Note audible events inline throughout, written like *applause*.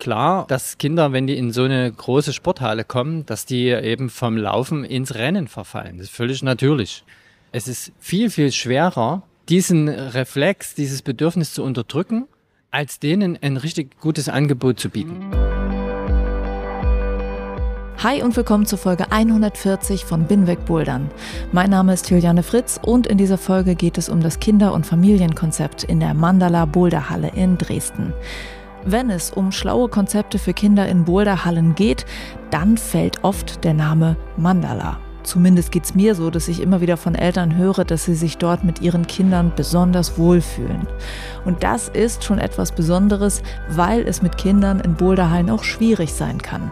klar, dass Kinder, wenn die in so eine große Sporthalle kommen, dass die eben vom Laufen ins Rennen verfallen. Das ist völlig natürlich. Es ist viel, viel schwerer, diesen Reflex, dieses Bedürfnis zu unterdrücken, als denen ein richtig gutes Angebot zu bieten. Hi und willkommen zur Folge 140 von Binweg Bouldern. Mein Name ist Juliane Fritz und in dieser Folge geht es um das Kinder- und Familienkonzept in der Mandala Boulderhalle in Dresden. Wenn es um schlaue Konzepte für Kinder in Boulderhallen geht, dann fällt oft der Name Mandala. Zumindest geht es mir so, dass ich immer wieder von Eltern höre, dass sie sich dort mit ihren Kindern besonders wohlfühlen. Und das ist schon etwas Besonderes, weil es mit Kindern in Boulderhallen auch schwierig sein kann.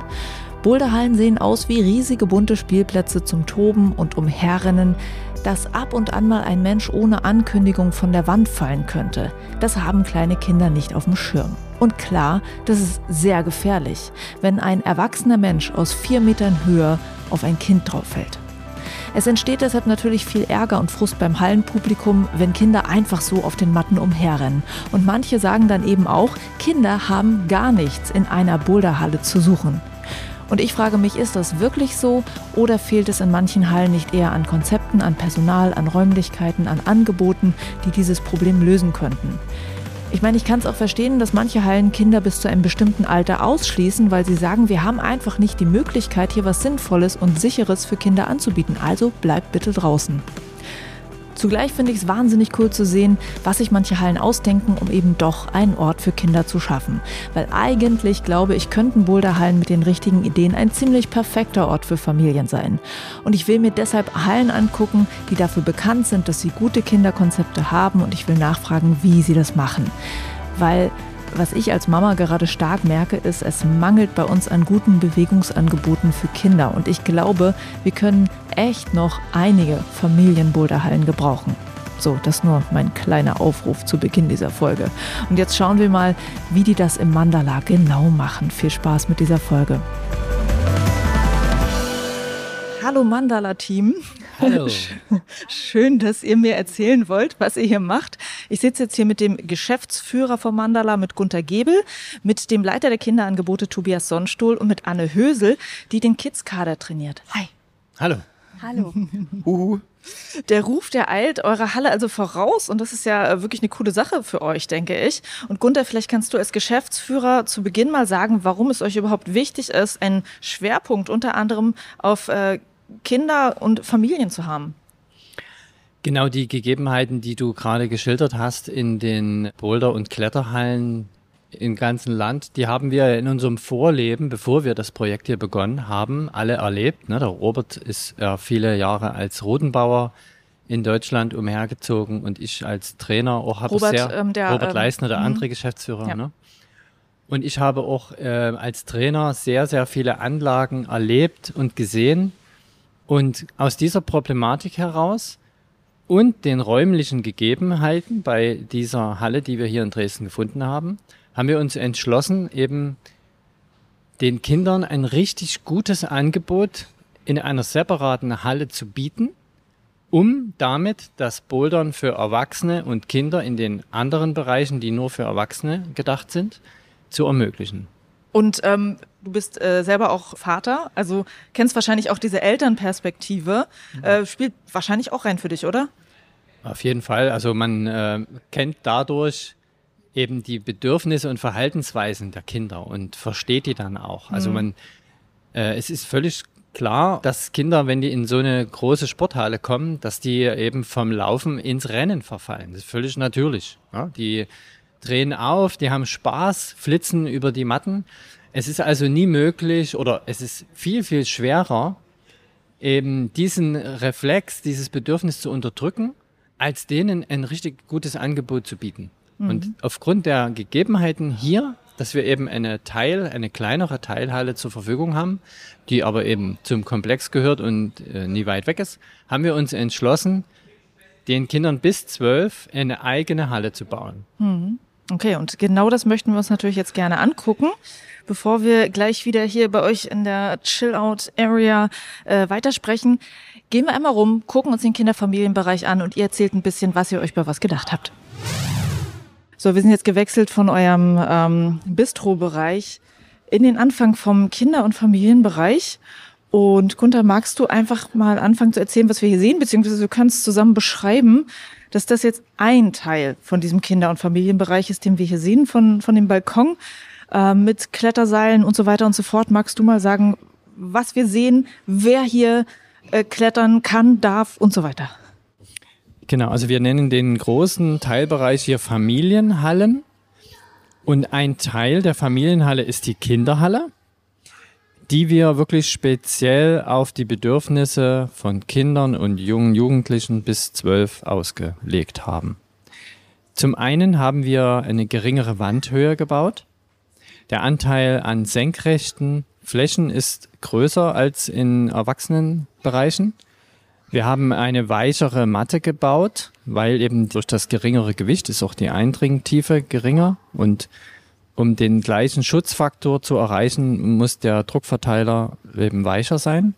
Boulderhallen sehen aus wie riesige bunte Spielplätze zum Toben und Umherrennen, dass ab und an mal ein Mensch ohne Ankündigung von der Wand fallen könnte. Das haben kleine Kinder nicht auf dem Schirm. Und klar, das ist sehr gefährlich, wenn ein erwachsener Mensch aus vier Metern Höhe auf ein Kind drauf fällt. Es entsteht deshalb natürlich viel Ärger und Frust beim Hallenpublikum, wenn Kinder einfach so auf den Matten umherrennen. Und manche sagen dann eben auch, Kinder haben gar nichts in einer Boulderhalle zu suchen. Und ich frage mich, ist das wirklich so oder fehlt es in manchen Hallen nicht eher an Konzepten, an Personal, an Räumlichkeiten, an Angeboten, die dieses Problem lösen könnten? Ich meine, ich kann es auch verstehen, dass manche Hallen Kinder bis zu einem bestimmten Alter ausschließen, weil sie sagen, wir haben einfach nicht die Möglichkeit, hier was Sinnvolles und Sicheres für Kinder anzubieten. Also bleibt bitte draußen. Zugleich finde ich es wahnsinnig cool zu sehen, was sich manche Hallen ausdenken, um eben doch einen Ort für Kinder zu schaffen. Weil eigentlich glaube ich, könnten Boulderhallen mit den richtigen Ideen ein ziemlich perfekter Ort für Familien sein. Und ich will mir deshalb Hallen angucken, die dafür bekannt sind, dass sie gute Kinderkonzepte haben und ich will nachfragen, wie sie das machen. Weil was ich als Mama gerade stark merke, ist, es mangelt bei uns an guten Bewegungsangeboten für Kinder. Und ich glaube, wir können echt noch einige Familienboulderhallen gebrauchen. So, das nur mein kleiner Aufruf zu Beginn dieser Folge. Und jetzt schauen wir mal, wie die das im Mandala genau machen. Viel Spaß mit dieser Folge. Hallo Mandala-Team. Hallo. *laughs* Schön, dass ihr mir erzählen wollt, was ihr hier macht. Ich sitze jetzt hier mit dem Geschäftsführer vom Mandala, mit Gunter Gebel, mit dem Leiter der Kinderangebote Tobias Sonnstuhl und mit Anne Hösel, die den Kids-Kader trainiert. Hi. Hallo. Hallo. *laughs* Huhu. Der Ruf, der eilt eurer Halle also voraus und das ist ja wirklich eine coole Sache für euch, denke ich. Und Gunther, vielleicht kannst du als Geschäftsführer zu Beginn mal sagen, warum es euch überhaupt wichtig ist, einen Schwerpunkt unter anderem auf äh, Kinder und Familien zu haben. Genau die Gegebenheiten, die du gerade geschildert hast in den Boulder- und Kletterhallen im ganzen Land, die haben wir in unserem Vorleben, bevor wir das Projekt hier begonnen haben, alle erlebt. Ne? Der Robert ist ja viele Jahre als Rodenbauer in Deutschland umhergezogen und ich als Trainer auch habe Robert, sehr ähm, der, Robert ähm, Leisner, der mhm. andere Geschäftsführer. Ja. Ne? Und ich habe auch äh, als Trainer sehr, sehr viele Anlagen erlebt und gesehen. Und aus dieser Problematik heraus und den räumlichen Gegebenheiten bei dieser Halle, die wir hier in Dresden gefunden haben, haben wir uns entschlossen, eben den Kindern ein richtig gutes Angebot in einer separaten Halle zu bieten, um damit das Bouldern für Erwachsene und Kinder in den anderen Bereichen, die nur für Erwachsene gedacht sind, zu ermöglichen. Und ähm, du bist äh, selber auch Vater, also kennst wahrscheinlich auch diese Elternperspektive. Äh, spielt wahrscheinlich auch rein für dich, oder? Auf jeden Fall. Also man äh, kennt dadurch eben die Bedürfnisse und Verhaltensweisen der Kinder und versteht die dann auch. Also Mhm. man, äh, es ist völlig klar, dass Kinder, wenn die in so eine große Sporthalle kommen, dass die eben vom Laufen ins Rennen verfallen. Das ist völlig natürlich. Ja? Die drehen auf, die haben Spaß, flitzen über die Matten. Es ist also nie möglich oder es ist viel, viel schwerer, eben diesen Reflex, dieses Bedürfnis zu unterdrücken, als denen ein richtig gutes Angebot zu bieten. Und aufgrund der Gegebenheiten hier dass wir eben eine Teil, eine kleinere Teilhalle zur Verfügung haben, die aber eben zum Komplex gehört und äh, nie weit weg ist, haben wir uns entschlossen, den Kindern bis zwölf eine eigene Halle zu bauen. Mhm. Okay, und genau das möchten wir uns natürlich jetzt gerne angucken. Bevor wir gleich wieder hier bei euch in der Chill-Out-Area äh, weitersprechen, gehen wir einmal rum, gucken uns den Kinderfamilienbereich an und ihr erzählt ein bisschen, was ihr euch bei was gedacht habt. So, wir sind jetzt gewechselt von eurem ähm, Bistro-Bereich in den Anfang vom Kinder- und Familienbereich. Und Gunther, magst du einfach mal anfangen zu erzählen, was wir hier sehen, beziehungsweise du kannst zusammen beschreiben, dass das jetzt ein Teil von diesem Kinder- und Familienbereich ist, den wir hier sehen, von, von dem Balkon äh, mit Kletterseilen und so weiter und so fort. Magst du mal sagen, was wir sehen, wer hier äh, klettern kann, darf und so weiter? Genau, also wir nennen den großen Teilbereich hier Familienhallen. Und ein Teil der Familienhalle ist die Kinderhalle, die wir wirklich speziell auf die Bedürfnisse von Kindern und jungen Jugendlichen bis zwölf ausgelegt haben. Zum einen haben wir eine geringere Wandhöhe gebaut. Der Anteil an senkrechten Flächen ist größer als in Erwachsenenbereichen. Wir haben eine weichere Matte gebaut, weil eben durch das geringere Gewicht ist auch die Eindringtiefe geringer und um den gleichen Schutzfaktor zu erreichen, muss der Druckverteiler eben weicher sein.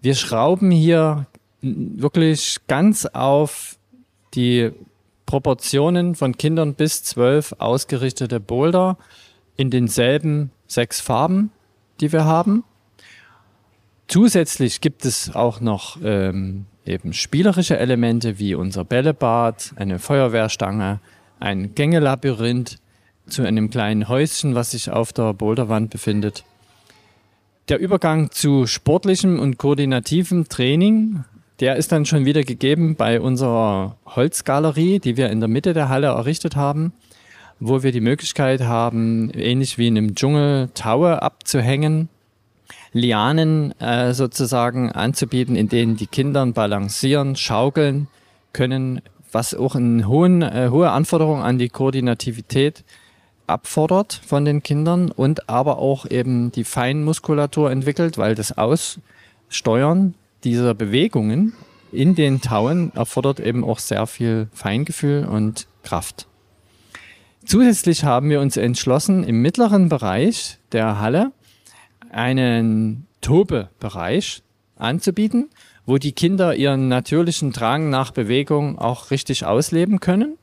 Wir schrauben hier wirklich ganz auf die Proportionen von Kindern bis zwölf ausgerichtete Boulder in denselben sechs Farben, die wir haben. Zusätzlich gibt es auch noch ähm, eben spielerische Elemente wie unser Bällebad, eine Feuerwehrstange, ein Gängelabyrinth zu einem kleinen Häuschen, was sich auf der Boulderwand befindet. Der Übergang zu sportlichem und koordinativem Training, der ist dann schon wieder gegeben bei unserer Holzgalerie, die wir in der Mitte der Halle errichtet haben, wo wir die Möglichkeit haben, ähnlich wie in einem Dschungel Taue abzuhängen Lianen äh, sozusagen anzubieten, in denen die Kinder balancieren, schaukeln können, was auch eine hohen, äh, hohe Anforderung an die Koordinativität abfordert von den Kindern und aber auch eben die Feinmuskulatur entwickelt, weil das Aussteuern dieser Bewegungen in den Tauen erfordert eben auch sehr viel Feingefühl und Kraft. Zusätzlich haben wir uns entschlossen, im mittleren Bereich der Halle einen Tobebereich anzubieten, wo die Kinder ihren natürlichen Drang nach Bewegung auch richtig ausleben können.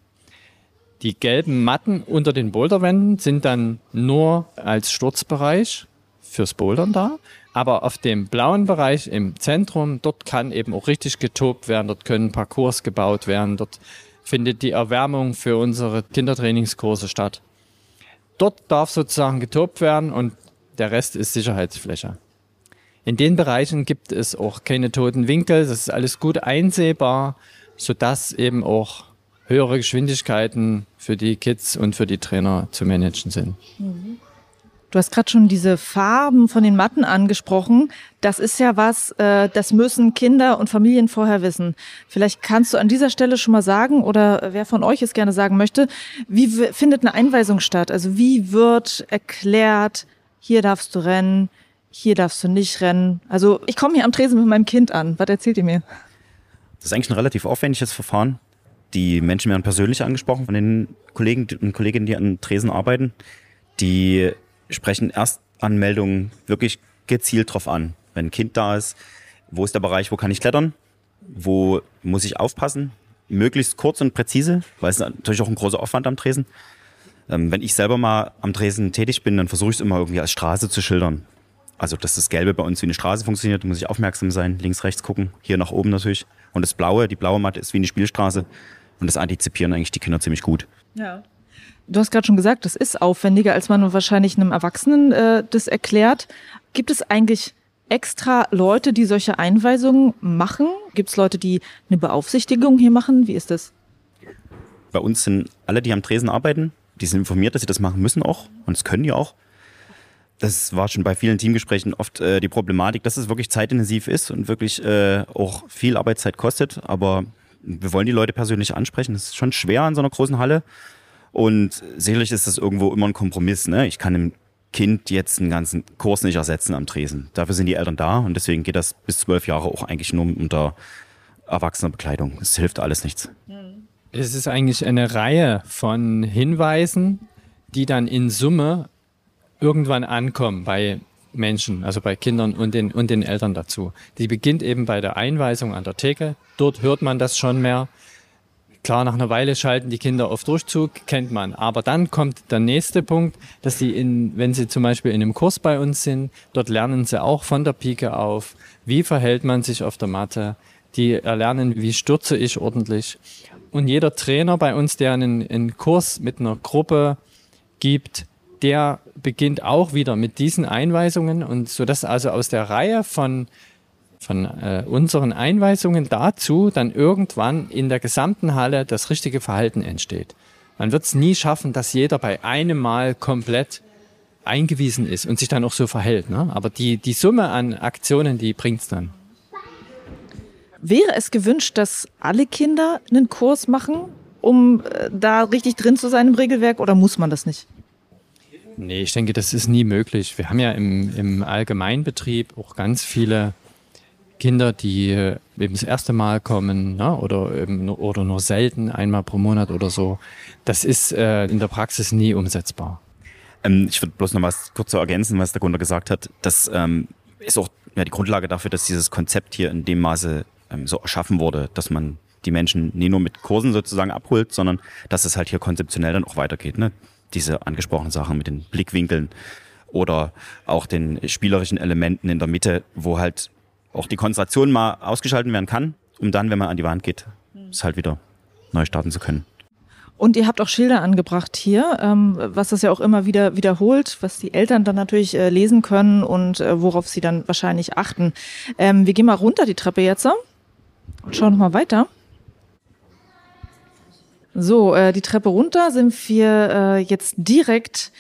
Die gelben Matten unter den Boulderwänden sind dann nur als Sturzbereich fürs Bouldern da. Aber auf dem blauen Bereich im Zentrum, dort kann eben auch richtig getobt werden, dort können Parcours gebaut werden, dort findet die Erwärmung für unsere Kindertrainingskurse statt. Dort darf sozusagen getobt werden und der Rest ist Sicherheitsfläche. In den Bereichen gibt es auch keine toten Winkel. Das ist alles gut einsehbar, sodass eben auch höhere Geschwindigkeiten für die Kids und für die Trainer zu managen sind. Mhm. Du hast gerade schon diese Farben von den Matten angesprochen. Das ist ja was, äh, das müssen Kinder und Familien vorher wissen. Vielleicht kannst du an dieser Stelle schon mal sagen, oder wer von euch es gerne sagen möchte, wie findet eine Einweisung statt? Also wie wird erklärt, hier darfst du rennen, hier darfst du nicht rennen. Also ich komme hier am Tresen mit meinem Kind an. Was erzählt ihr mir? Das ist eigentlich ein relativ aufwendiges Verfahren. Die Menschen werden persönlich angesprochen von den Kollegen und Kolleginnen, die an Tresen arbeiten. Die sprechen Erstanmeldungen wirklich gezielt drauf an. Wenn ein Kind da ist, wo ist der Bereich, wo kann ich klettern? Wo muss ich aufpassen? Möglichst kurz und präzise, weil es natürlich auch ein großer Aufwand am Tresen. Ähm, wenn ich selber mal am Dresden tätig bin, dann versuche ich es immer irgendwie als Straße zu schildern. Also, dass das Gelbe bei uns wie eine Straße funktioniert, muss ich aufmerksam sein, links, rechts gucken, hier nach oben natürlich. Und das Blaue, die blaue Matte ist wie eine Spielstraße. Und das antizipieren eigentlich die Kinder ziemlich gut. Ja. Du hast gerade schon gesagt, das ist aufwendiger, als man wahrscheinlich einem Erwachsenen äh, das erklärt. Gibt es eigentlich extra Leute, die solche Einweisungen machen? Gibt es Leute, die eine Beaufsichtigung hier machen? Wie ist das? Bei uns sind alle, die am Tresen arbeiten, die sind informiert, dass sie das machen müssen auch und das können die auch. Das war schon bei vielen Teamgesprächen oft äh, die Problematik, dass es wirklich zeitintensiv ist und wirklich äh, auch viel Arbeitszeit kostet. Aber wir wollen die Leute persönlich ansprechen. Das ist schon schwer in so einer großen Halle. Und sicherlich ist das irgendwo immer ein Kompromiss. Ne? Ich kann dem Kind jetzt einen ganzen Kurs nicht ersetzen am Tresen. Dafür sind die Eltern da und deswegen geht das bis zwölf Jahre auch eigentlich nur unter erwachsener Bekleidung. Es hilft alles nichts. Es ist eigentlich eine Reihe von Hinweisen, die dann in Summe irgendwann ankommen bei Menschen, also bei Kindern und den, und den Eltern dazu. Die beginnt eben bei der Einweisung an der Theke. Dort hört man das schon mehr. Klar, nach einer Weile schalten die Kinder auf Durchzug, kennt man. Aber dann kommt der nächste Punkt, dass sie in, wenn sie zum Beispiel in einem Kurs bei uns sind, dort lernen sie auch von der Pike auf, wie verhält man sich auf der Matte. Die erlernen, wie stürze ich ordentlich. Und jeder Trainer bei uns, der einen, einen Kurs mit einer Gruppe gibt, der beginnt auch wieder mit diesen Einweisungen und so dass also aus der Reihe von von äh, unseren Einweisungen dazu dann irgendwann in der gesamten Halle das richtige Verhalten entsteht. Man wird es nie schaffen, dass jeder bei einem Mal komplett eingewiesen ist und sich dann auch so verhält. Ne? Aber die, die Summe an Aktionen, die bringt es dann. Wäre es gewünscht, dass alle Kinder einen Kurs machen, um äh, da richtig drin zu sein im Regelwerk, oder muss man das nicht? Nee, ich denke, das ist nie möglich. Wir haben ja im, im Allgemeinbetrieb auch ganz viele Kinder, die äh, eben das erste Mal kommen ne, oder, eben, oder nur selten, einmal pro Monat oder so. Das ist äh, in der Praxis nie umsetzbar. Ähm, ich würde bloß noch was kurz so ergänzen, was der Gunter gesagt hat. Das ähm, ist auch ja, die Grundlage dafür, dass dieses Konzept hier in dem Maße ähm, so erschaffen wurde, dass man die Menschen nie nur mit Kursen sozusagen abholt, sondern dass es halt hier konzeptionell dann auch weitergeht. Ne? Diese angesprochenen Sachen mit den Blickwinkeln oder auch den spielerischen Elementen in der Mitte, wo halt auch die Konzentration mal ausgeschalten werden kann, um dann, wenn man an die Wand geht, es halt wieder neu starten zu können. Und ihr habt auch Schilder angebracht hier, ähm, was das ja auch immer wieder wiederholt, was die Eltern dann natürlich äh, lesen können und äh, worauf sie dann wahrscheinlich achten. Ähm, wir gehen mal runter die Treppe jetzt und schauen noch mal weiter. So, äh, die Treppe runter sind wir äh, jetzt direkt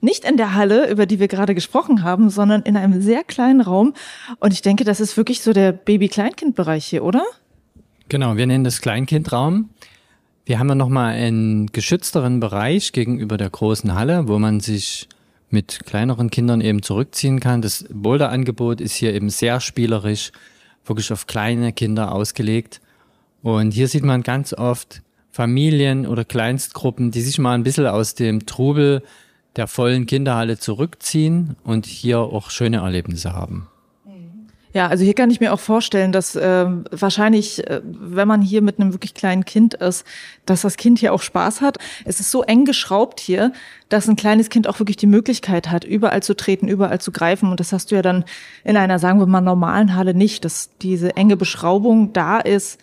nicht in der Halle, über die wir gerade gesprochen haben, sondern in einem sehr kleinen Raum. Und ich denke, das ist wirklich so der Baby-Kleinkind-Bereich hier, oder? Genau, wir nennen das Kleinkindraum. Wir haben ja nochmal einen geschützteren Bereich gegenüber der großen Halle, wo man sich mit kleineren Kindern eben zurückziehen kann. Das Boulder-Angebot ist hier eben sehr spielerisch, wirklich auf kleine Kinder ausgelegt. Und hier sieht man ganz oft Familien oder Kleinstgruppen, die sich mal ein bisschen aus dem Trubel der vollen Kinderhalle zurückziehen und hier auch schöne Erlebnisse haben. Ja, also hier kann ich mir auch vorstellen, dass äh, wahrscheinlich, äh, wenn man hier mit einem wirklich kleinen Kind ist, dass das Kind hier auch Spaß hat. Es ist so eng geschraubt hier, dass ein kleines Kind auch wirklich die Möglichkeit hat, überall zu treten, überall zu greifen. Und das hast du ja dann in einer, sagen wir mal, normalen Halle nicht, dass diese enge Beschraubung da ist,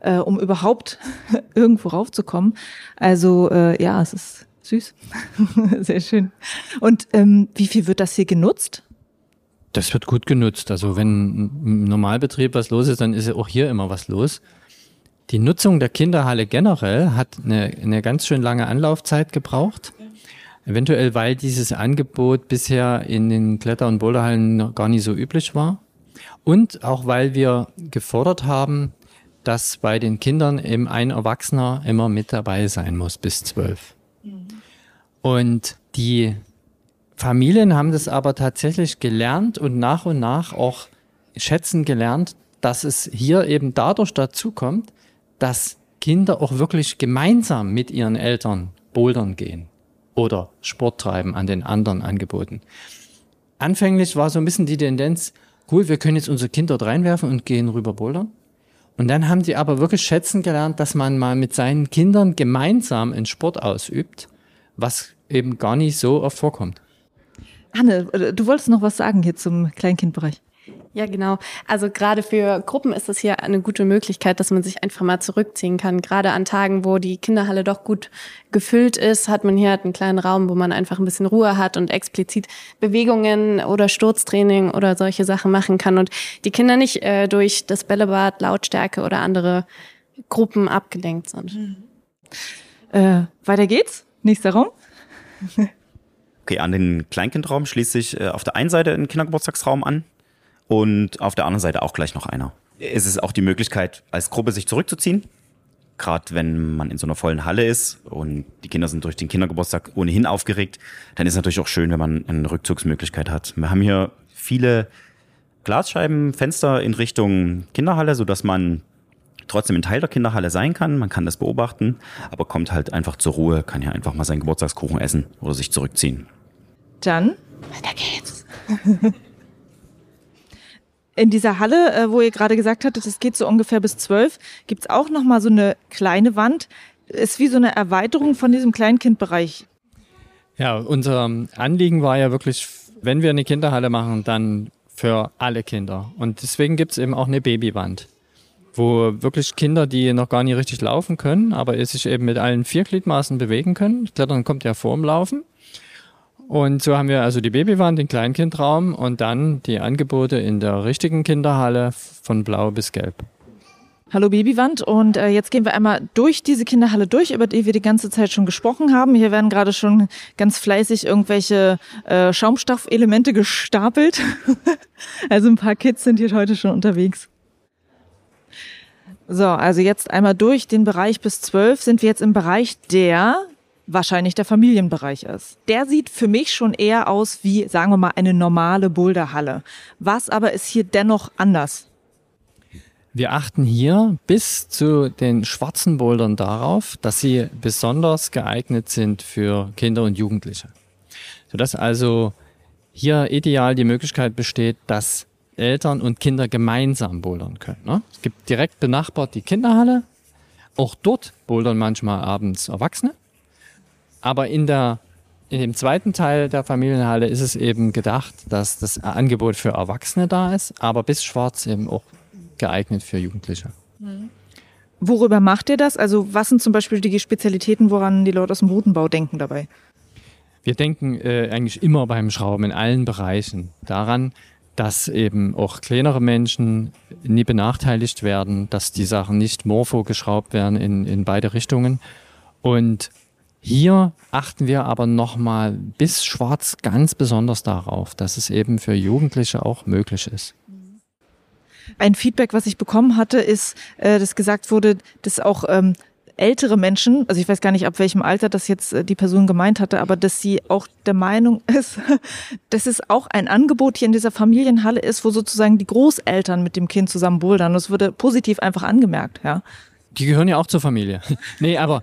äh, um überhaupt *laughs* irgendwo raufzukommen. Also äh, ja, es ist Süß. *laughs* Sehr schön. Und ähm, wie viel wird das hier genutzt? Das wird gut genutzt. Also wenn im Normalbetrieb was los ist, dann ist ja auch hier immer was los. Die Nutzung der Kinderhalle generell hat eine, eine ganz schön lange Anlaufzeit gebraucht. Eventuell, weil dieses Angebot bisher in den Kletter- und Boulderhallen gar nicht so üblich war. Und auch weil wir gefordert haben, dass bei den Kindern eben ein Erwachsener immer mit dabei sein muss bis zwölf. Und die Familien haben das aber tatsächlich gelernt und nach und nach auch schätzen gelernt, dass es hier eben dadurch dazu kommt, dass Kinder auch wirklich gemeinsam mit ihren Eltern bouldern gehen oder Sport treiben an den anderen Angeboten. Anfänglich war so ein bisschen die Tendenz, cool, wir können jetzt unser Kind dort reinwerfen und gehen rüber bouldern. Und dann haben sie aber wirklich schätzen gelernt, dass man mal mit seinen Kindern gemeinsam einen Sport ausübt, was eben gar nicht so oft vorkommt. Anne, du wolltest noch was sagen hier zum Kleinkindbereich. Ja, genau. Also gerade für Gruppen ist es hier eine gute Möglichkeit, dass man sich einfach mal zurückziehen kann. Gerade an Tagen, wo die Kinderhalle doch gut gefüllt ist, hat man hier halt einen kleinen Raum, wo man einfach ein bisschen Ruhe hat und explizit Bewegungen oder Sturztraining oder solche Sachen machen kann und die Kinder nicht äh, durch das Bällebad, Lautstärke oder andere Gruppen abgelenkt sind. Mhm. Äh, weiter geht's. Nächster Raum. *laughs* Okay, an den Kleinkindraum schließt sich äh, auf der einen Seite ein Kindergeburtstagsraum an und auf der anderen Seite auch gleich noch einer. Es ist auch die Möglichkeit, als Gruppe sich zurückzuziehen gerade wenn man in so einer vollen Halle ist und die Kinder sind durch den Kindergeburtstag ohnehin aufgeregt, dann ist es natürlich auch schön, wenn man eine Rückzugsmöglichkeit hat. Wir haben hier viele Glasscheibenfenster in Richtung Kinderhalle, so dass man trotzdem ein Teil der Kinderhalle sein kann. Man kann das beobachten, aber kommt halt einfach zur Ruhe, kann ja einfach mal seinen Geburtstagskuchen essen oder sich zurückziehen. Dann, weiter geht's. *laughs* In dieser Halle, äh, wo ihr gerade gesagt hattet, es geht so ungefähr bis zwölf, gibt's auch noch mal so eine kleine Wand. Ist wie so eine Erweiterung von diesem Kleinkindbereich. Ja, unser Anliegen war ja wirklich, wenn wir eine Kinderhalle machen, dann für alle Kinder. Und deswegen gibt's eben auch eine Babywand wo wirklich Kinder, die noch gar nicht richtig laufen können, aber sich eben mit allen vier Gliedmaßen bewegen können. Klettern kommt ja vorm Laufen. Und so haben wir also die Babywand, den Kleinkindraum und dann die Angebote in der richtigen Kinderhalle von blau bis gelb. Hallo Babywand und äh, jetzt gehen wir einmal durch diese Kinderhalle durch, über die wir die ganze Zeit schon gesprochen haben. Hier werden gerade schon ganz fleißig irgendwelche äh, Schaumstoffelemente gestapelt. *laughs* also ein paar Kids sind hier heute schon unterwegs. So, also jetzt einmal durch den Bereich bis zwölf sind wir jetzt im Bereich, der wahrscheinlich der Familienbereich ist. Der sieht für mich schon eher aus wie, sagen wir mal, eine normale Boulderhalle. Was aber ist hier dennoch anders? Wir achten hier bis zu den schwarzen Bouldern darauf, dass sie besonders geeignet sind für Kinder und Jugendliche. Sodass also hier ideal die Möglichkeit besteht, dass Eltern und Kinder gemeinsam bouldern können. Ne? Es gibt direkt benachbart die Kinderhalle. Auch dort bouldern manchmal abends Erwachsene. Aber in der in dem zweiten Teil der Familienhalle ist es eben gedacht, dass das Angebot für Erwachsene da ist, aber bis schwarz eben auch geeignet für Jugendliche. Mhm. Worüber macht ihr das? Also was sind zum Beispiel die Spezialitäten, woran die Leute aus dem Routenbau denken dabei? Wir denken äh, eigentlich immer beim Schrauben in allen Bereichen daran, dass eben auch kleinere Menschen nie benachteiligt werden, dass die Sachen nicht morpho geschraubt werden in, in beide Richtungen. Und hier achten wir aber nochmal bis schwarz ganz besonders darauf, dass es eben für Jugendliche auch möglich ist. Ein Feedback, was ich bekommen hatte, ist, äh, dass gesagt wurde, dass auch ähm, ältere Menschen, also ich weiß gar nicht, ab welchem Alter das jetzt äh, die Person gemeint hatte, aber dass sie auch der Meinung *laughs* ist, dass es auch ein Angebot hier in dieser Familienhalle ist, wo sozusagen die Großeltern mit dem Kind zusammen bouldern. Das wurde positiv einfach angemerkt, ja. Die gehören ja auch zur Familie. *laughs* nee, aber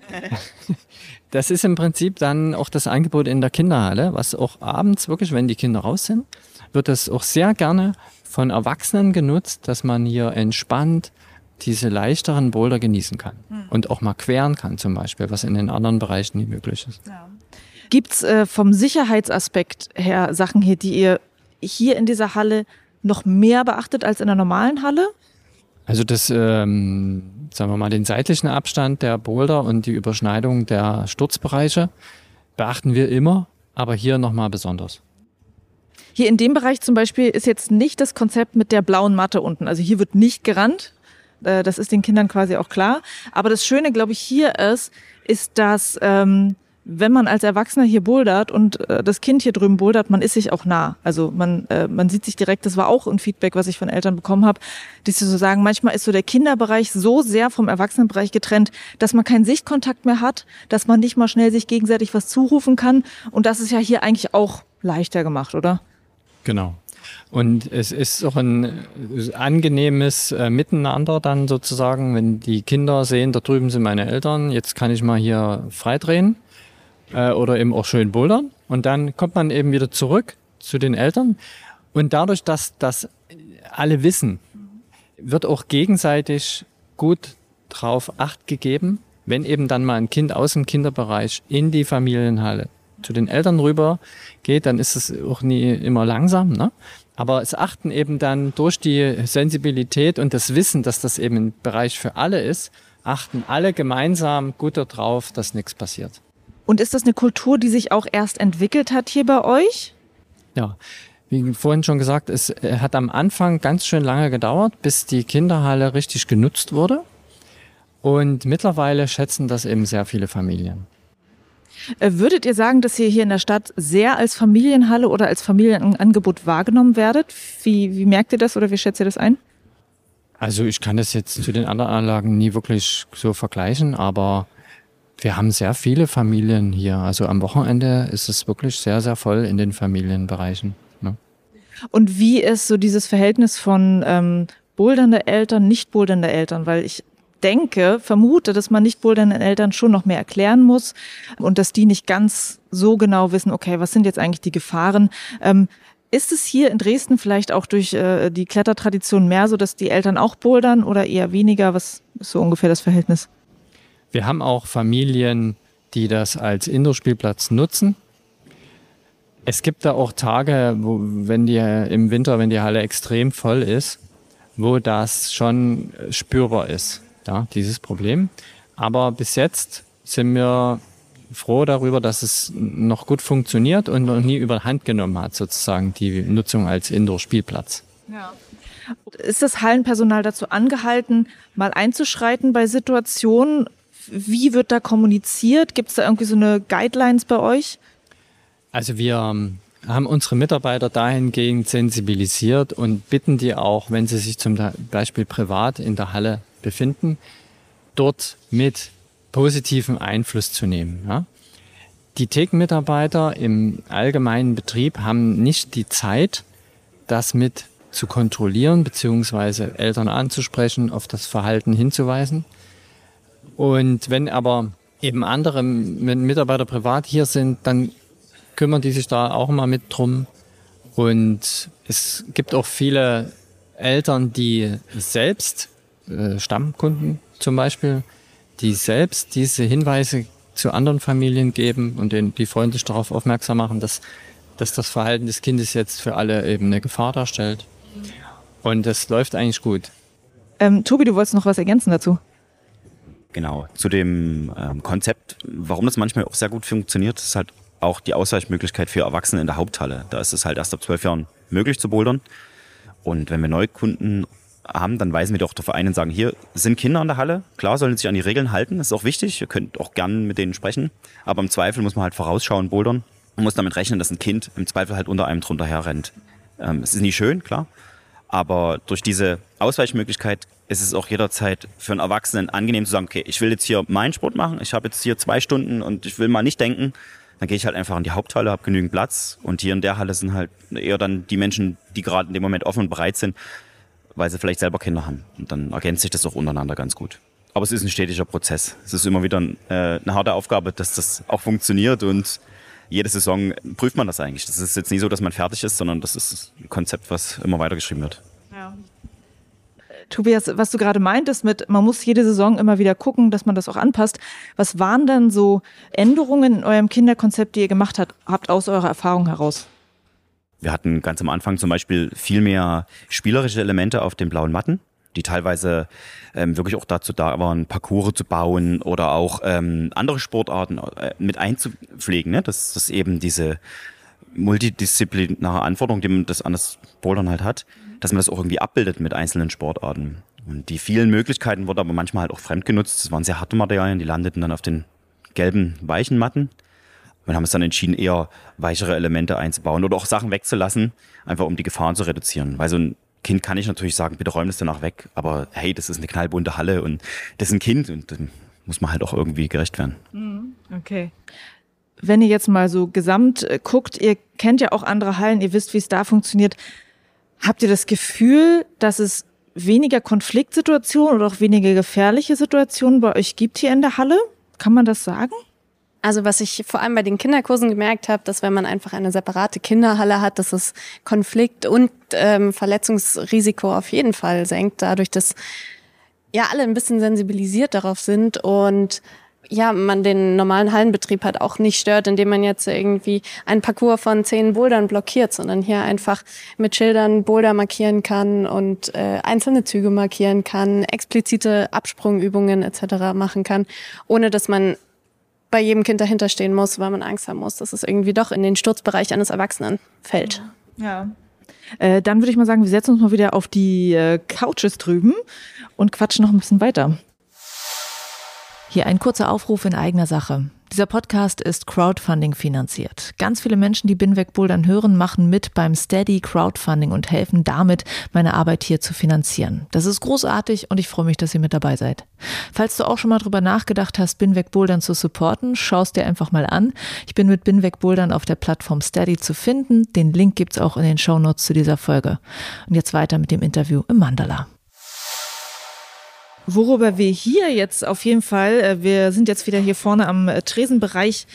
*laughs* das ist im Prinzip dann auch das Angebot in der Kinderhalle, was auch abends wirklich, wenn die Kinder raus sind, wird das auch sehr gerne von Erwachsenen genutzt, dass man hier entspannt diese leichteren Boulder genießen kann hm. und auch mal queren kann zum Beispiel, was in den anderen Bereichen nie möglich ist. Ja. Gibt's äh, vom Sicherheitsaspekt her Sachen hier, die ihr hier in dieser Halle noch mehr beachtet als in der normalen Halle? Also das, ähm, sagen wir mal, den seitlichen Abstand der Boulder und die Überschneidung der Sturzbereiche beachten wir immer, aber hier nochmal besonders. Hier in dem Bereich zum Beispiel ist jetzt nicht das Konzept mit der blauen Matte unten. Also hier wird nicht gerannt, äh, das ist den Kindern quasi auch klar. Aber das Schöne, glaube ich, hier ist, ist, dass ähm, wenn man als Erwachsener hier bouldert und äh, das Kind hier drüben bouldert, man ist sich auch nah. Also man, äh, man sieht sich direkt, das war auch ein Feedback, was ich von Eltern bekommen habe, sie so sagen, manchmal ist so der Kinderbereich so sehr vom Erwachsenenbereich getrennt, dass man keinen Sichtkontakt mehr hat, dass man nicht mal schnell sich gegenseitig was zurufen kann. Und das ist ja hier eigentlich auch leichter gemacht, oder? Genau. Und es ist auch ein äh, angenehmes äh, Miteinander dann sozusagen, wenn die Kinder sehen, da drüben sind meine Eltern, jetzt kann ich mal hier freidrehen äh, oder eben auch schön bouldern. Und dann kommt man eben wieder zurück zu den Eltern. Und dadurch, dass das alle wissen, wird auch gegenseitig gut drauf Acht gegeben, wenn eben dann mal ein Kind aus dem Kinderbereich in die Familienhalle zu den Eltern rüber geht, dann ist es auch nie immer langsam. Ne? Aber es achten eben dann durch die Sensibilität und das Wissen, dass das eben ein Bereich für alle ist, achten alle gemeinsam gut darauf, dass nichts passiert. Und ist das eine Kultur, die sich auch erst entwickelt hat hier bei euch? Ja, wie vorhin schon gesagt, es äh, hat am Anfang ganz schön lange gedauert, bis die Kinderhalle richtig genutzt wurde. Und mittlerweile schätzen das eben sehr viele Familien. Äh, würdet ihr sagen, dass ihr hier in der Stadt sehr als Familienhalle oder als Familienangebot wahrgenommen werdet? Wie, wie merkt ihr das oder wie schätzt ihr das ein? Also ich kann das jetzt zu den anderen Anlagen nie wirklich so vergleichen, aber wir haben sehr viele Familien hier. Also am Wochenende ist es wirklich sehr, sehr voll in den Familienbereichen. Ne? Und wie ist so dieses Verhältnis von ähm, bouldernde Eltern, nicht bouldernde Eltern? Weil ich denke, vermute, dass man nicht bouldernden Eltern schon noch mehr erklären muss und dass die nicht ganz so genau wissen, okay, was sind jetzt eigentlich die Gefahren? Ähm, ist es hier in Dresden vielleicht auch durch äh, die Klettertradition mehr so, dass die Eltern auch bouldern oder eher weniger? Was ist so ungefähr das Verhältnis? Wir haben auch Familien, die das als Indoor-Spielplatz nutzen. Es gibt da auch Tage, wo, wenn die im Winter, wenn die Halle extrem voll ist, wo das schon spürbar ist, ja, dieses Problem. Aber bis jetzt sind wir froh darüber, dass es noch gut funktioniert und noch nie überhand genommen hat, sozusagen die Nutzung als Indoor-Spielplatz. Ja. Ist das Hallenpersonal dazu angehalten, mal einzuschreiten bei Situationen, wie wird da kommuniziert? Gibt es da irgendwie so eine Guidelines bei euch? Also wir ähm, haben unsere Mitarbeiter dahingehend sensibilisiert und bitten die auch, wenn sie sich zum Beispiel privat in der Halle befinden, dort mit positiven Einfluss zu nehmen. Ja? Die Thekenmitarbeiter im allgemeinen Betrieb haben nicht die Zeit, das mit zu kontrollieren, beziehungsweise Eltern anzusprechen, auf das Verhalten hinzuweisen. Und wenn aber eben andere Mitarbeiter privat hier sind, dann kümmern die sich da auch immer mit drum. Und es gibt auch viele Eltern, die selbst, äh, Stammkunden zum Beispiel, die selbst diese Hinweise zu anderen Familien geben und den, die freundlich darauf aufmerksam machen, dass, dass das Verhalten des Kindes jetzt für alle eben eine Gefahr darstellt. Und das läuft eigentlich gut. Ähm, Tobi, du wolltest noch was ergänzen dazu? Genau, zu dem ähm, Konzept, warum das manchmal auch sehr gut funktioniert, ist halt auch die Ausweichmöglichkeit für Erwachsene in der Haupthalle. Da ist es halt erst ab zwölf Jahren möglich zu bouldern. Und wenn wir Neukunden haben, dann weisen wir doch darauf ein und sagen, hier sind Kinder in der Halle, klar sollen sich an die Regeln halten, das ist auch wichtig, ihr könnt auch gern mit denen sprechen, aber im Zweifel muss man halt vorausschauen, bouldern. Und muss damit rechnen, dass ein Kind im Zweifel halt unter einem drunter herrennt. Ähm, es ist nie schön, klar, aber durch diese Ausweichmöglichkeit ist es auch jederzeit für einen Erwachsenen angenehm zu sagen, okay, ich will jetzt hier meinen Sport machen, ich habe jetzt hier zwei Stunden und ich will mal nicht denken, dann gehe ich halt einfach in die Haupthalle, habe genügend Platz. Und hier in der Halle sind halt eher dann die Menschen, die gerade in dem Moment offen und bereit sind, weil sie vielleicht selber Kinder haben. Und dann ergänzt sich das auch untereinander ganz gut. Aber es ist ein stetiger Prozess. Es ist immer wieder äh, eine harte Aufgabe, dass das auch funktioniert und jede Saison prüft man das eigentlich. Das ist jetzt nicht so, dass man fertig ist, sondern das ist ein Konzept, was immer weitergeschrieben wird. Ja. Tobias, was du gerade meintest mit, man muss jede Saison immer wieder gucken, dass man das auch anpasst. Was waren denn so Änderungen in eurem Kinderkonzept, die ihr gemacht habt, habt aus eurer Erfahrung heraus? Wir hatten ganz am Anfang zum Beispiel viel mehr spielerische Elemente auf den blauen Matten, die teilweise ähm, wirklich auch dazu da waren, Parcours zu bauen oder auch ähm, andere Sportarten äh, mit einzupflegen. Ne? Das ist eben diese multidisziplinare Anforderung, die man das an das Bouldern halt hat dass man das auch irgendwie abbildet mit einzelnen Sportarten. Und die vielen Möglichkeiten wurden aber manchmal halt auch fremd genutzt. Das waren sehr harte Materialien, die landeten dann auf den gelben, weichen Matten. Wir haben es dann entschieden, eher weichere Elemente einzubauen oder auch Sachen wegzulassen, einfach um die Gefahren zu reduzieren. Weil so ein Kind kann ich natürlich sagen, bitte räum das danach weg, aber hey, das ist eine knallbunte Halle und das ist ein Kind und dann muss man halt auch irgendwie gerecht werden. Mhm. Okay. Wenn ihr jetzt mal so gesamt äh, guckt, ihr kennt ja auch andere Hallen, ihr wisst, wie es da funktioniert. Habt ihr das Gefühl, dass es weniger Konfliktsituationen oder auch weniger gefährliche Situationen bei euch gibt hier in der Halle? Kann man das sagen? Also was ich vor allem bei den Kinderkursen gemerkt habe, dass wenn man einfach eine separate Kinderhalle hat, dass es Konflikt und ähm, Verletzungsrisiko auf jeden Fall senkt, dadurch, dass ja alle ein bisschen sensibilisiert darauf sind und ja, man den normalen Hallenbetrieb halt auch nicht stört, indem man jetzt irgendwie ein Parcours von zehn Bouldern blockiert, sondern hier einfach mit Schildern Boulder markieren kann und äh, einzelne Züge markieren kann, explizite Absprungübungen etc. machen kann, ohne dass man bei jedem Kind dahinter stehen muss, weil man Angst haben muss, dass es irgendwie doch in den Sturzbereich eines Erwachsenen fällt. Ja. Äh, dann würde ich mal sagen, wir setzen uns mal wieder auf die äh, Couches drüben und quatschen noch ein bisschen weiter. Hier ein kurzer Aufruf in eigener Sache. Dieser Podcast ist Crowdfunding finanziert. Ganz viele Menschen, die Binweg Bouldern hören, machen mit beim Steady Crowdfunding und helfen damit, meine Arbeit hier zu finanzieren. Das ist großartig und ich freue mich, dass ihr mit dabei seid. Falls du auch schon mal drüber nachgedacht hast, Binweg Bouldern zu supporten, schaust dir einfach mal an. Ich bin mit Binweg Bouldern auf der Plattform Steady zu finden. Den Link gibt's auch in den Show Notes zu dieser Folge. Und jetzt weiter mit dem Interview im Mandala. Worüber wir hier jetzt auf jeden Fall, äh, wir sind jetzt wieder hier vorne am äh, Tresenbereich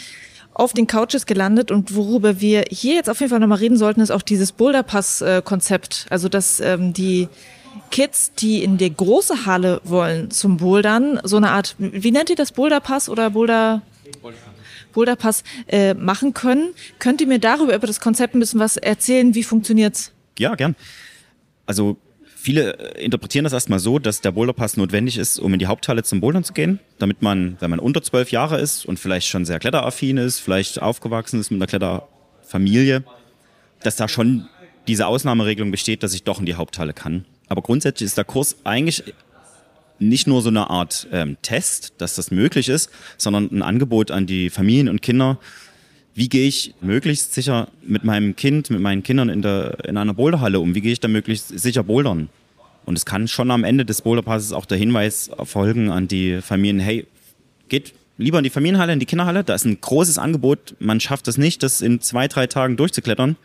auf den Couches gelandet und worüber wir hier jetzt auf jeden Fall nochmal reden sollten, ist auch dieses Boulderpass-Konzept. Also, dass ähm, die Kids, die in die große Halle wollen zum Bouldern, so eine Art, wie nennt ihr das, Boulderpass oder Boulder? Boulderpass äh, machen können. Könnt ihr mir darüber, über das Konzept ein bisschen was erzählen? Wie funktioniert's? Ja, gern. Also Viele äh, interpretieren das erstmal so, dass der Boulderpass notwendig ist, um in die Haupthalle zum Bouldern zu gehen, damit man, wenn man unter zwölf Jahre ist und vielleicht schon sehr kletteraffin ist, vielleicht aufgewachsen ist mit einer Kletterfamilie, dass da schon diese Ausnahmeregelung besteht, dass ich doch in die Haupthalle kann. Aber grundsätzlich ist der Kurs eigentlich nicht nur so eine Art ähm, Test, dass das möglich ist, sondern ein Angebot an die Familien und Kinder, wie gehe ich möglichst sicher mit meinem Kind, mit meinen Kindern in, der, in einer Boulderhalle um? Wie gehe ich da möglichst sicher bouldern? Und es kann schon am Ende des Boulderpasses auch der Hinweis erfolgen an die Familien, hey, geht lieber in die Familienhalle, in die Kinderhalle, da ist ein großes Angebot, man schafft es nicht, das in zwei, drei Tagen durchzuklettern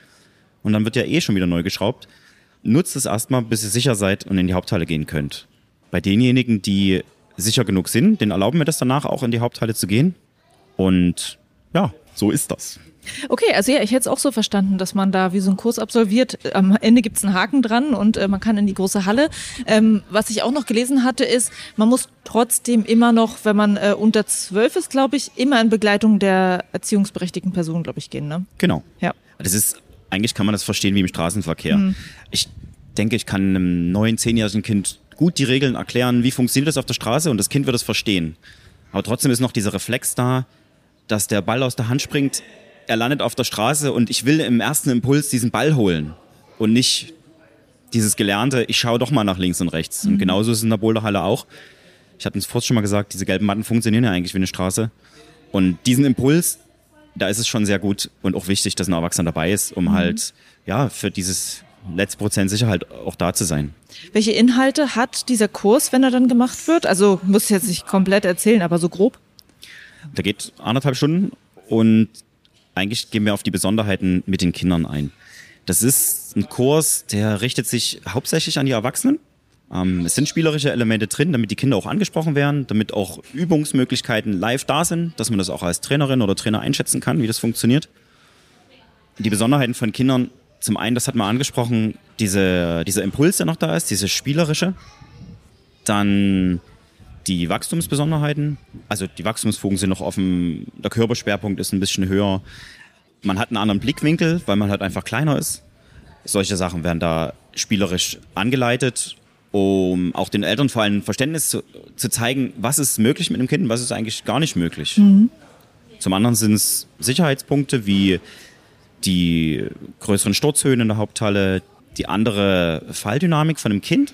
und dann wird ja eh schon wieder neu geschraubt. Nutzt es erstmal, bis ihr sicher seid und in die Haupthalle gehen könnt. Bei denjenigen, die sicher genug sind, denen erlauben wir das danach auch in die Haupthalle zu gehen. Und ja, so ist das. Okay, also ja, ich hätte es auch so verstanden, dass man da wie so einen Kurs absolviert. Am Ende gibt es einen Haken dran und äh, man kann in die große Halle. Ähm, was ich auch noch gelesen hatte, ist, man muss trotzdem immer noch, wenn man äh, unter zwölf ist, glaube ich, immer in Begleitung der erziehungsberechtigten Person, glaube ich, gehen. Ne? Genau. Ja. Das ist, eigentlich kann man das verstehen wie im Straßenverkehr. Mhm. Ich denke, ich kann einem neun, zehnjährigen Kind gut die Regeln erklären, wie funktioniert das auf der Straße und das Kind wird es verstehen. Aber trotzdem ist noch dieser Reflex da, dass der Ball aus der Hand springt, er landet auf der Straße und ich will im ersten Impuls diesen Ball holen und nicht dieses gelernte, ich schaue doch mal nach links und rechts. Mhm. Und genauso ist es in der Boulderhalle auch. Ich hatte es vorhin schon mal gesagt, diese gelben Matten funktionieren ja eigentlich wie eine Straße. Und diesen Impuls, da ist es schon sehr gut und auch wichtig, dass ein Erwachsener dabei ist, um mhm. halt, ja, für dieses letzte Prozent Sicherheit auch da zu sein. Welche Inhalte hat dieser Kurs, wenn er dann gemacht wird? Also muss ich jetzt nicht komplett erzählen, aber so grob? Der geht anderthalb Stunden und eigentlich gehen wir auf die Besonderheiten mit den Kindern ein. Das ist ein Kurs, der richtet sich hauptsächlich an die Erwachsenen. Ähm, es sind spielerische Elemente drin, damit die Kinder auch angesprochen werden, damit auch Übungsmöglichkeiten live da sind, dass man das auch als Trainerin oder Trainer einschätzen kann, wie das funktioniert. Die Besonderheiten von Kindern, zum einen, das hat man angesprochen, diese, dieser Impuls, der noch da ist, diese spielerische. Dann die Wachstumsbesonderheiten. Also die Wachstumsfugen sind noch offen, der Körperschwerpunkt ist ein bisschen höher. Man hat einen anderen Blickwinkel, weil man halt einfach kleiner ist. Solche Sachen werden da spielerisch angeleitet, um auch den Eltern vor allem Verständnis zu, zu zeigen, was ist möglich mit dem Kind und was ist eigentlich gar nicht möglich. Mhm. Zum anderen sind es Sicherheitspunkte wie die größeren Sturzhöhen in der Haupthalle, die andere Falldynamik von dem Kind,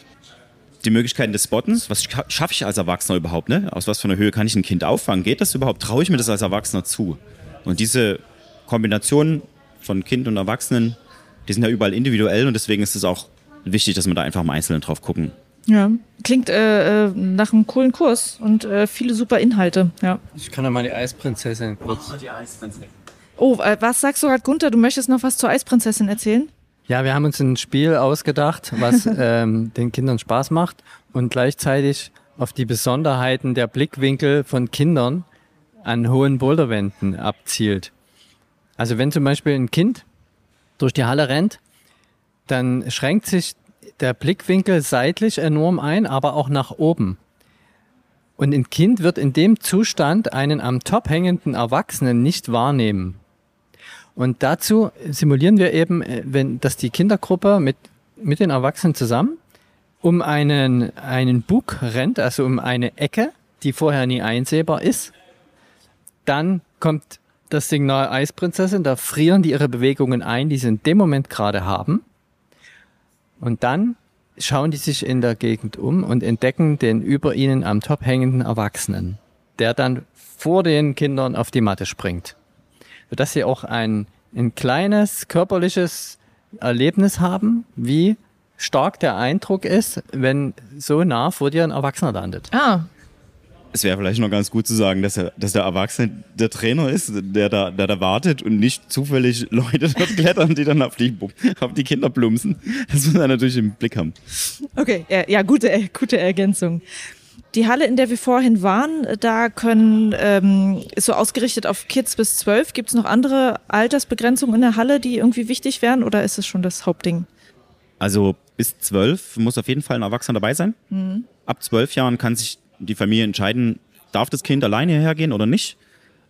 die Möglichkeiten des Spottens. Was schaffe ich als Erwachsener überhaupt? Ne? Aus was für einer Höhe kann ich ein Kind auffangen? Geht das überhaupt? Traue ich mir das als Erwachsener zu? Und diese Kombination von Kind und Erwachsenen, die sind ja überall individuell und deswegen ist es auch wichtig, dass wir da einfach im Einzelnen drauf gucken. Ja, klingt äh, äh, nach einem coolen Kurs und äh, viele super Inhalte. Ja. Ich kann ja mal die Eisprinzessin kurz. Oh, die Eisprinzessin. Oh, äh, was sagst du gerade, Gunther? Du möchtest noch was zur Eisprinzessin erzählen? Ja, wir haben uns ein Spiel ausgedacht, was *laughs* ähm, den Kindern Spaß macht und gleichzeitig auf die Besonderheiten der Blickwinkel von Kindern an hohen Boulderwänden abzielt. Also wenn zum Beispiel ein Kind durch die Halle rennt, dann schränkt sich der Blickwinkel seitlich enorm ein, aber auch nach oben. Und ein Kind wird in dem Zustand einen am Top hängenden Erwachsenen nicht wahrnehmen. Und dazu simulieren wir eben, äh, wenn, dass die Kindergruppe mit, mit den Erwachsenen zusammen um einen, einen Bug rennt, also um eine Ecke, die vorher nie einsehbar ist. Dann kommt das Signal Eisprinzessin, da frieren die ihre Bewegungen ein, die sie in dem Moment gerade haben. Und dann schauen die sich in der Gegend um und entdecken den über ihnen am Top hängenden Erwachsenen. der dann vor den Kindern auf die Matte springt. Sodass sie auch ein, ein kleines körperliches Erlebnis haben, wie stark der Eindruck ist, wenn so nah vor dir ein Erwachsener landet. Ah, Es wäre vielleicht noch ganz gut zu sagen, dass, er, dass der Erwachsene der Trainer ist, der da, der da wartet und nicht zufällig *laughs* Leute dort klettern, die dann auf die, auf die Kinder plumpsen. Das muss man natürlich im Blick haben. Okay, ja, ja gute, gute Ergänzung. Die Halle, in der wir vorhin waren, da können, ähm, ist so ausgerichtet auf Kids bis zwölf. Gibt es noch andere Altersbegrenzungen in der Halle, die irgendwie wichtig wären oder ist es schon das Hauptding? Also bis zwölf muss auf jeden Fall ein Erwachsener dabei sein. Mhm. Ab zwölf Jahren kann sich die Familie entscheiden, darf das Kind alleine hergehen oder nicht.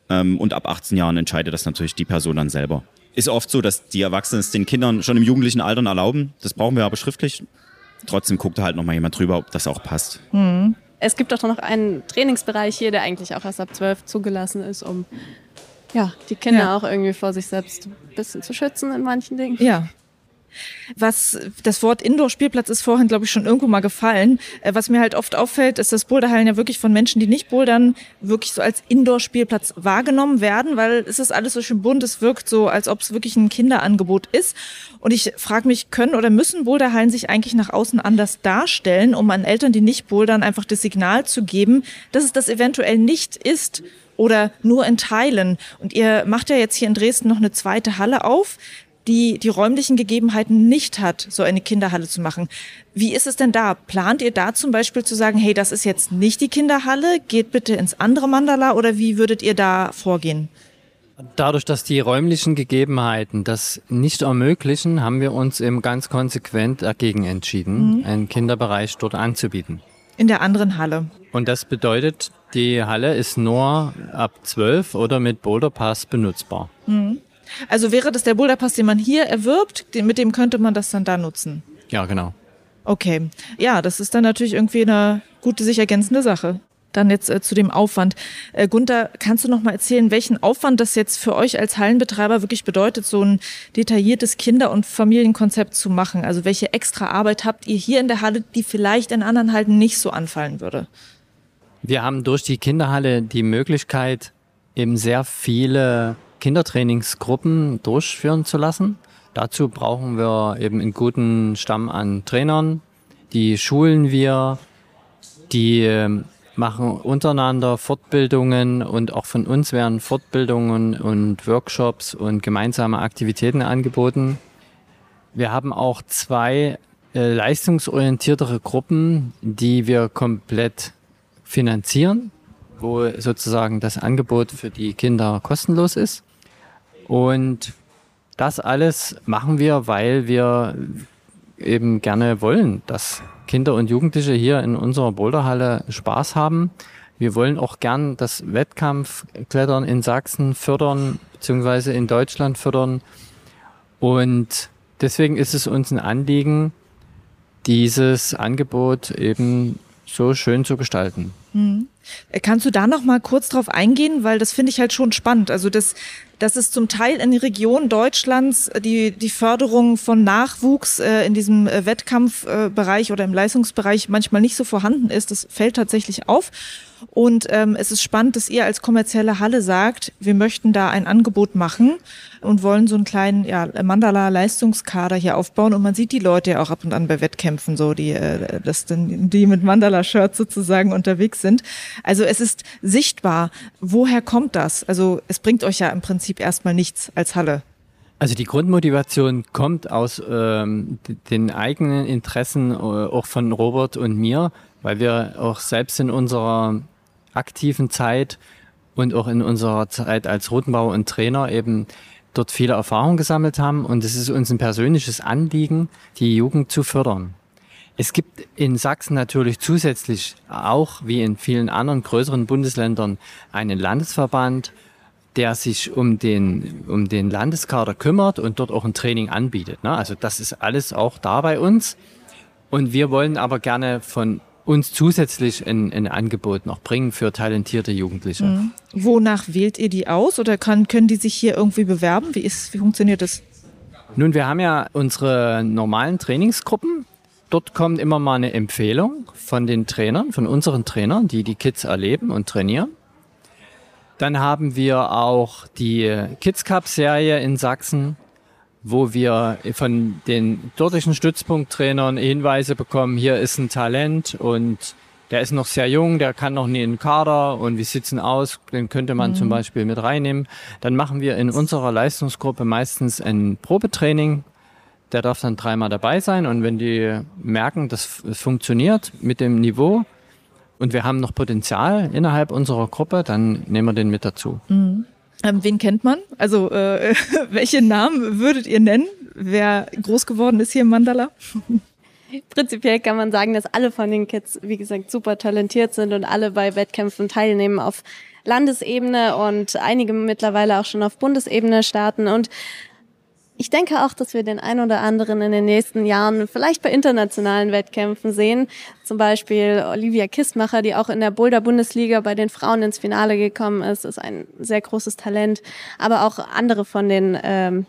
Ähm, und ab 18 Jahren entscheidet das natürlich die Person dann selber. Ist oft so, dass die Erwachsenen es den Kindern schon im jugendlichen Alter erlauben. Das brauchen wir aber schriftlich. Trotzdem guckt da halt nochmal jemand drüber, ob das auch passt. Es gibt auch noch einen Trainingsbereich hier, der eigentlich auch erst ab 12 zugelassen ist, um ja, die Kinder Ja. auch irgendwie vor sich selbst ein bisschen zu schützen in manchen Dingen. Ja. Was das Wort Indoor-Spielplatz ist vorhin, glaube ich, schon irgendwo mal gefallen. Äh, Was mir halt oft auffällt, ist, dass Boulderhallen ja wirklich von Menschen, die nicht bouldern, wirklich so als Indoor-Spielplatz wahrgenommen werden, weil es ist alles so schön bunt, es wirkt so, als ob es wirklich ein Kinderangebot ist. Und ich frage mich, können oder müssen Boulderhallen sich eigentlich nach außen anders darstellen, um an Eltern, die nicht bouldern, einfach das Signal zu geben, dass es das eventuell nicht ist oder nur in Teilen. Und ihr macht ja jetzt hier in Dresden noch eine zweite Halle auf die die räumlichen Gegebenheiten nicht hat, so eine Kinderhalle zu machen. Wie ist es denn da? Plant ihr da zum Beispiel zu sagen, hey, das ist jetzt nicht die Kinderhalle, geht bitte ins andere Mandala oder wie würdet ihr da vorgehen? Dadurch, dass die räumlichen Gegebenheiten das nicht ermöglichen, haben wir uns eben ganz konsequent dagegen entschieden, einen Kinderbereich dort anzubieten. In der anderen Halle. Und das bedeutet, die Halle ist nur ab 12 oder mit Boulderpass benutzbar. Also wäre das der Boulderpass, den man hier erwirbt, mit dem könnte man das dann da nutzen. Ja, genau. Okay. Ja, das ist dann natürlich irgendwie eine gute, sich ergänzende Sache. Dann jetzt äh, zu dem Aufwand. Äh, Gunther, kannst du noch mal erzählen, welchen Aufwand das jetzt für euch als Hallenbetreiber wirklich bedeutet, so ein detailliertes Kinder- und Familienkonzept zu machen? Also welche extra Arbeit habt ihr hier in der Halle, die vielleicht in anderen Hallen nicht so anfallen würde? Wir haben durch die Kinderhalle die Möglichkeit, eben sehr viele Kindertrainingsgruppen durchführen zu lassen. Dazu brauchen wir eben einen guten Stamm an Trainern. Die schulen wir, die ähm, machen untereinander Fortbildungen und auch von uns werden Fortbildungen und Workshops und gemeinsame Aktivitäten angeboten. Wir haben auch zwei äh, leistungsorientiertere Gruppen, die wir komplett finanzieren, wo sozusagen das Angebot für die Kinder kostenlos ist. Und das alles machen wir, weil wir eben gerne wollen, dass Kinder und Jugendliche hier in unserer Boulderhalle Spaß haben. Wir wollen auch gern das Wettkampfklettern in Sachsen fördern, beziehungsweise in Deutschland fördern. Und deswegen ist es uns ein Anliegen, dieses Angebot eben so schön zu gestalten. Äh, Kannst du da noch mal kurz drauf eingehen, weil das finde ich halt schon spannend. Also das, dass es zum Teil in Regionen Deutschlands äh, die die Förderung von Nachwuchs äh, in diesem äh, Wettkampfbereich oder im Leistungsbereich manchmal nicht so vorhanden ist, das fällt tatsächlich auf. Und ähm, es ist spannend, dass ihr als kommerzielle Halle sagt, wir möchten da ein Angebot machen und wollen so einen kleinen ja, Mandala-Leistungskader hier aufbauen. Und man sieht die Leute ja auch ab und an bei Wettkämpfen, so die, äh, das dann, die mit Mandala-Shirts sozusagen unterwegs sind. Also es ist sichtbar. Woher kommt das? Also es bringt euch ja im Prinzip erstmal nichts als Halle. Also die Grundmotivation kommt aus ähm, den eigenen Interessen äh, auch von Robert und mir, weil wir auch selbst in unserer aktiven Zeit und auch in unserer Zeit als Routenbauer und Trainer eben dort viele Erfahrungen gesammelt haben und es ist uns ein persönliches Anliegen, die Jugend zu fördern. Es gibt in Sachsen natürlich zusätzlich auch wie in vielen anderen größeren Bundesländern einen Landesverband, der sich um den, um den Landeskader kümmert und dort auch ein Training anbietet. Ne? Also das ist alles auch da bei uns. Und wir wollen aber gerne von uns zusätzlich ein, ein Angebot noch bringen für talentierte Jugendliche. Wonach wählt ihr die aus oder kann, können die sich hier irgendwie bewerben? Wie, ist, wie funktioniert das? Nun, wir haben ja unsere normalen Trainingsgruppen. Dort kommt immer mal eine Empfehlung von den Trainern, von unseren Trainern, die die Kids erleben und trainieren. Dann haben wir auch die Kids Cup Serie in Sachsen, wo wir von den dortigen Stützpunkttrainern Hinweise bekommen, hier ist ein Talent und der ist noch sehr jung, der kann noch nie in den Kader und wie sieht's aus, den könnte man mhm. zum Beispiel mit reinnehmen. Dann machen wir in unserer Leistungsgruppe meistens ein Probetraining. Der darf dann dreimal dabei sein und wenn die merken, das funktioniert mit dem Niveau und wir haben noch Potenzial innerhalb unserer Gruppe, dann nehmen wir den mit dazu. Mhm. Ähm, wen kennt man? Also äh, *laughs* welche Namen würdet ihr nennen, wer groß geworden ist hier im Mandala? *laughs* Prinzipiell kann man sagen, dass alle von den Kids, wie gesagt, super talentiert sind und alle bei Wettkämpfen teilnehmen auf Landesebene und einige mittlerweile auch schon auf Bundesebene starten. Und ich denke auch, dass wir den ein oder anderen in den nächsten Jahren vielleicht bei internationalen Wettkämpfen sehen. Zum Beispiel Olivia Kistmacher, die auch in der Boulder-Bundesliga bei den Frauen ins Finale gekommen ist, ist ein sehr großes Talent. Aber auch andere von den ähm,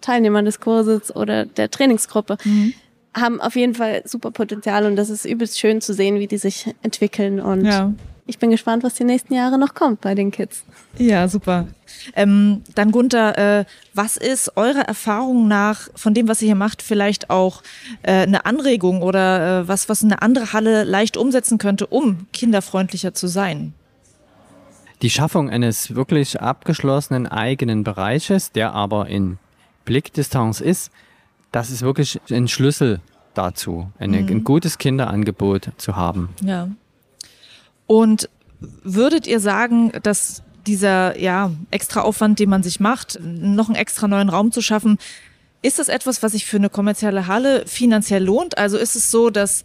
Teilnehmern des Kurses oder der Trainingsgruppe. Mhm haben auf jeden Fall super Potenzial und das ist übelst schön zu sehen, wie die sich entwickeln und ja. Ich bin gespannt, was die nächsten Jahre noch kommt bei den Kids. Ja, super. Ähm, dann Gunther, äh, was ist eurer Erfahrung nach von dem, was ihr hier macht, vielleicht auch äh, eine Anregung oder äh, was, was eine andere Halle leicht umsetzen könnte, um kinderfreundlicher zu sein? Die Schaffung eines wirklich abgeschlossenen eigenen Bereiches, der aber in Blickdistanz ist, das ist wirklich ein Schlüssel dazu, eine, mhm. ein gutes Kinderangebot zu haben. Ja. Und würdet ihr sagen, dass dieser ja, extra Aufwand, den man sich macht, noch einen extra neuen Raum zu schaffen, ist das etwas, was sich für eine kommerzielle Halle finanziell lohnt? Also ist es so, dass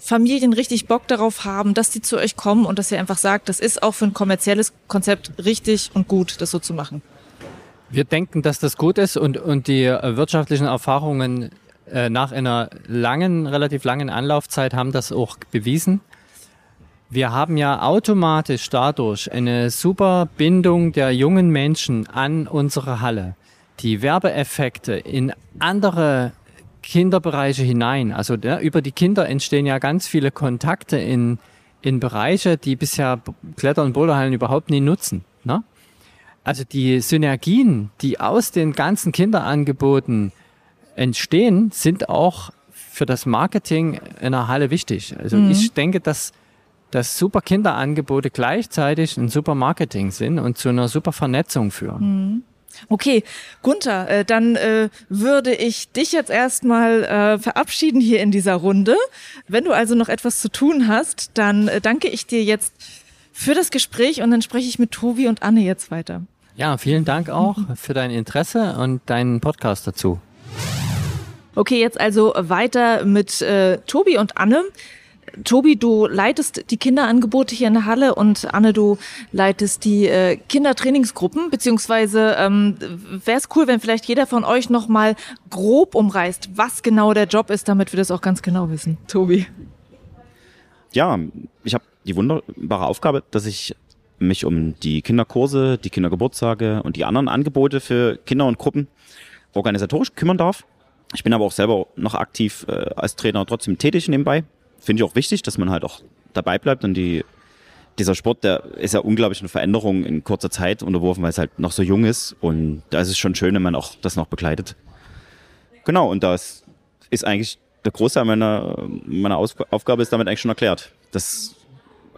Familien richtig Bock darauf haben, dass die zu euch kommen und dass ihr einfach sagt, das ist auch für ein kommerzielles Konzept richtig und gut, das so zu machen? Wir denken, dass das gut ist und, und die äh, wirtschaftlichen Erfahrungen äh, nach einer langen, relativ langen Anlaufzeit haben das auch bewiesen. Wir haben ja automatisch dadurch eine super Bindung der jungen Menschen an unsere Halle. Die Werbeeffekte in andere Kinderbereiche hinein. Also ja, über die Kinder entstehen ja ganz viele Kontakte in, in Bereiche, die bisher Kletter- und Boulderhallen überhaupt nie nutzen. Ne? Also die Synergien, die aus den ganzen Kinderangeboten entstehen, sind auch für das Marketing in der Halle wichtig. Also mhm. ich denke, dass, dass super Kinderangebote gleichzeitig ein super Marketing sind und zu einer super Vernetzung führen. Mhm. Okay, Gunther, äh, dann äh, würde ich dich jetzt erstmal äh, verabschieden hier in dieser Runde. Wenn du also noch etwas zu tun hast, dann äh, danke ich dir jetzt für das Gespräch und dann spreche ich mit Tobi und Anne jetzt weiter. Ja, vielen Dank auch *laughs* für dein Interesse und deinen Podcast dazu. Okay, jetzt also weiter mit äh, Tobi und Anne. Tobi, du leitest die Kinderangebote hier in der Halle und Anne, du leitest die äh, Kindertrainingsgruppen, beziehungsweise ähm, wäre es cool, wenn vielleicht jeder von euch nochmal grob umreißt, was genau der Job ist, damit wir das auch ganz genau wissen. Tobi. Ja, ich habe die wunderbare Aufgabe, dass ich mich um die Kinderkurse, die Kindergeburtstage und die anderen Angebote für Kinder und Gruppen organisatorisch kümmern darf. Ich bin aber auch selber noch aktiv äh, als Trainer trotzdem tätig nebenbei. Finde ich auch wichtig, dass man halt auch dabei bleibt und die, dieser Sport, der ist ja unglaublich eine Veränderung in kurzer Zeit unterworfen, weil es halt noch so jung ist und da ist es schon schön, wenn man auch das noch begleitet. Genau, und das ist eigentlich der Großteil meiner, meiner Aufgabe ist damit eigentlich schon erklärt. Das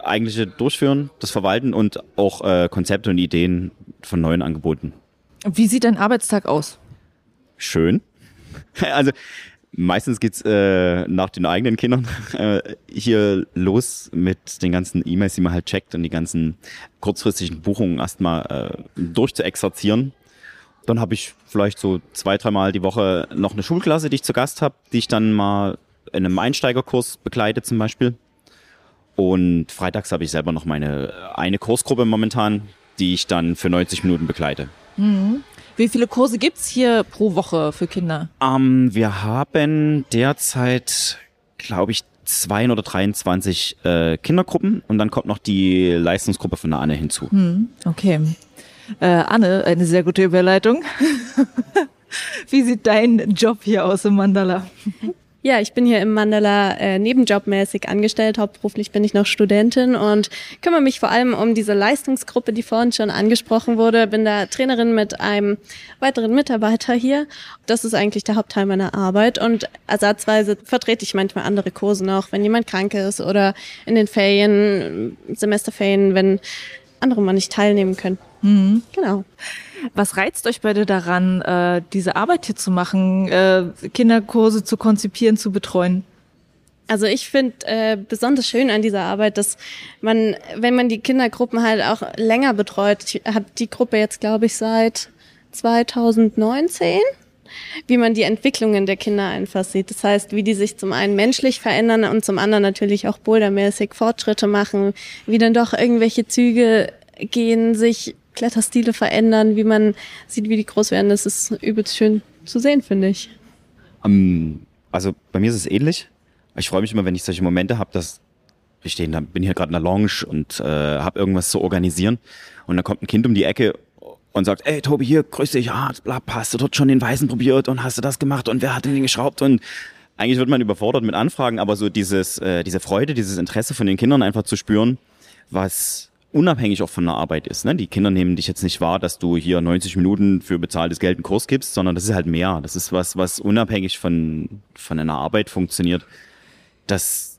eigentliche Durchführen, das Verwalten und auch äh, Konzepte und Ideen von neuen Angeboten. Wie sieht dein Arbeitstag aus? Schön. *laughs* Also meistens geht's äh, nach den eigenen Kindern *laughs* äh, hier los mit den ganzen E-Mails, die man halt checkt und die ganzen kurzfristigen Buchungen erstmal äh, durchzuexerzieren. Dann habe ich vielleicht so zwei, dreimal die Woche noch eine Schulklasse, die ich zu Gast habe, die ich dann mal in einem Einsteigerkurs begleite zum Beispiel. Und freitags habe ich selber noch meine eine Kursgruppe momentan, die ich dann für 90 Minuten begleite. Mhm. Wie viele Kurse gibt es hier pro Woche für Kinder? Ähm, wir haben derzeit, glaube ich, 2 oder 23 äh, Kindergruppen und dann kommt noch die Leistungsgruppe von der Anne hinzu. Mhm. Okay. Äh, Anne, eine sehr gute Überleitung. *laughs* Wie sieht dein Job hier aus im Mandala? Ja, ich bin hier im Mandala äh, nebenjobmäßig angestellt. Hauptberuflich bin ich noch Studentin und kümmere mich vor allem um diese Leistungsgruppe, die vorhin schon angesprochen wurde. Bin da Trainerin mit einem weiteren Mitarbeiter hier. Das ist eigentlich der Hauptteil meiner Arbeit und ersatzweise vertrete ich manchmal andere Kurse noch, wenn jemand krank ist oder in den Ferien, Semesterferien, wenn andere mal nicht teilnehmen können. Mhm. Genau. Was reizt euch beide daran, äh, diese Arbeit hier zu machen, äh, Kinderkurse zu konzipieren, zu betreuen? Also ich finde äh, besonders schön an dieser Arbeit, dass man, wenn man die Kindergruppen halt auch länger betreut, ich habe die Gruppe jetzt, glaube ich, seit 2019, wie man die Entwicklungen der Kinder einfach sieht. Das heißt, wie die sich zum einen menschlich verändern und zum anderen natürlich auch bouldermäßig Fortschritte machen, wie dann doch irgendwelche Züge gehen, sich Kletterstile verändern, wie man sieht, wie die groß werden. Das ist übelst schön zu sehen, finde ich. Um, ähm, also bei mir ist es ähnlich. Ich freue mich immer, wenn ich solche Momente habe, dass ich stehe, bin hier gerade in der Lounge und äh, habe irgendwas zu organisieren und dann kommt ein Kind um die Ecke und sagt, ey Tobi, hier, grüß dich, ja, bla, hast du dort schon den Weißen probiert und hast du das gemacht und wer hat denn den geschraubt und eigentlich wird man überfordert mit Anfragen, aber so dieses, äh, diese Freude, dieses Interesse von den Kindern einfach zu spüren, was unabhängig auch von der Arbeit ist. Ne? Die Kinder nehmen dich jetzt nicht wahr, dass du hier 90 Minuten für bezahltes Geld einen Kurs gibst, sondern das ist halt mehr. Das ist was, was unabhängig von, von einer Arbeit funktioniert. Dass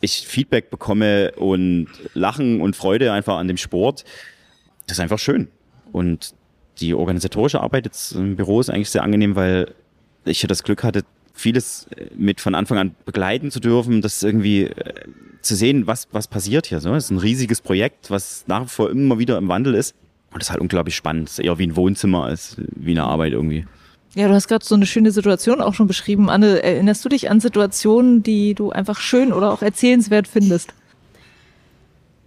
ich Feedback bekomme und Lachen und Freude einfach an dem Sport, das ist einfach schön. Und die organisatorische Arbeit jetzt im Büro ist eigentlich sehr angenehm, weil ich ja das Glück hatte, vieles mit von Anfang an begleiten zu dürfen, das irgendwie äh, zu sehen, was, was passiert hier. So. Es ist ein riesiges Projekt, was nach wie vor immer wieder im Wandel ist. Und das ist halt unglaublich spannend. Es ist eher wie ein Wohnzimmer als wie eine Arbeit irgendwie. Ja, du hast gerade so eine schöne Situation auch schon beschrieben. Anne, erinnerst du dich an Situationen, die du einfach schön oder auch erzählenswert findest?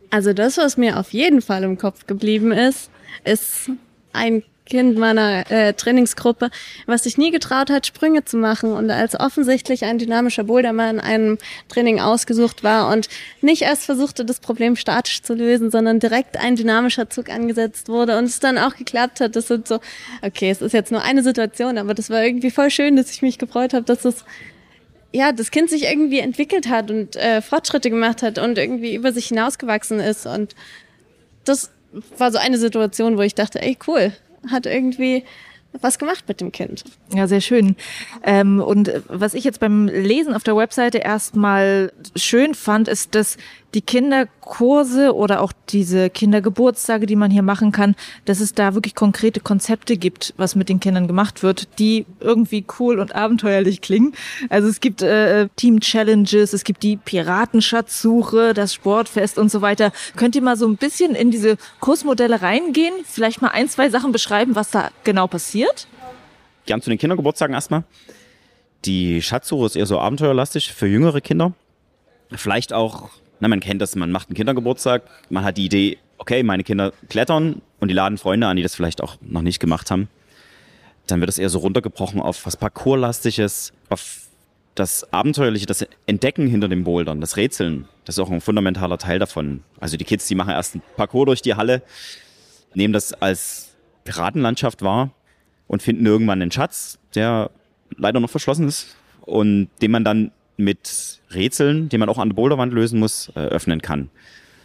Also das, was mir auf jeden Fall im Kopf geblieben ist, ist ein Kind meiner äh, Trainingsgruppe, was sich nie getraut hat, Sprünge zu machen und als offensichtlich ein dynamischer Bouldermann in einem Training ausgesucht war und nicht erst versuchte, das Problem statisch zu lösen, sondern direkt ein dynamischer Zug angesetzt wurde und es dann auch geklappt hat. Das sind so, okay, es ist jetzt nur eine Situation, aber das war irgendwie voll schön, dass ich mich gefreut habe, dass es ja, das Kind sich irgendwie entwickelt hat und äh, Fortschritte gemacht hat und irgendwie über sich hinausgewachsen ist und das war so eine Situation, wo ich dachte, ey, cool, hat irgendwie was gemacht mit dem Kind. Ja, sehr schön. Ähm, und was ich jetzt beim Lesen auf der Webseite erstmal schön fand, ist, dass die Kinderkurse oder auch diese Kindergeburtstage, die man hier machen kann, dass es da wirklich konkrete Konzepte gibt, was mit den Kindern gemacht wird, die irgendwie cool und abenteuerlich klingen. Also es gibt äh, Team-Challenges, es gibt die Piratenschatzsuche, das Sportfest und so weiter. Könnt ihr mal so ein bisschen in diese Kursmodelle reingehen? Vielleicht mal ein, zwei Sachen beschreiben, was da genau passiert? Gern zu den Kindergeburtstagen erstmal. Die Schatzsuche ist eher so abenteuerlastig für jüngere Kinder. Vielleicht auch na, man kennt das, man macht einen Kindergeburtstag, man hat die Idee, okay, meine Kinder klettern und die laden Freunde an, die das vielleicht auch noch nicht gemacht haben. Dann wird es eher so runtergebrochen auf was Parcourslastiges, auf das Abenteuerliche, das Entdecken hinter den Bouldern, das Rätseln. Das ist auch ein fundamentaler Teil davon. Also die Kids, die machen erst einen Parcours durch die Halle, nehmen das als Piratenlandschaft wahr und finden irgendwann einen Schatz, der leider noch verschlossen ist und den man dann mit Rätseln, die man auch an der Boulderwand lösen muss, äh, öffnen kann.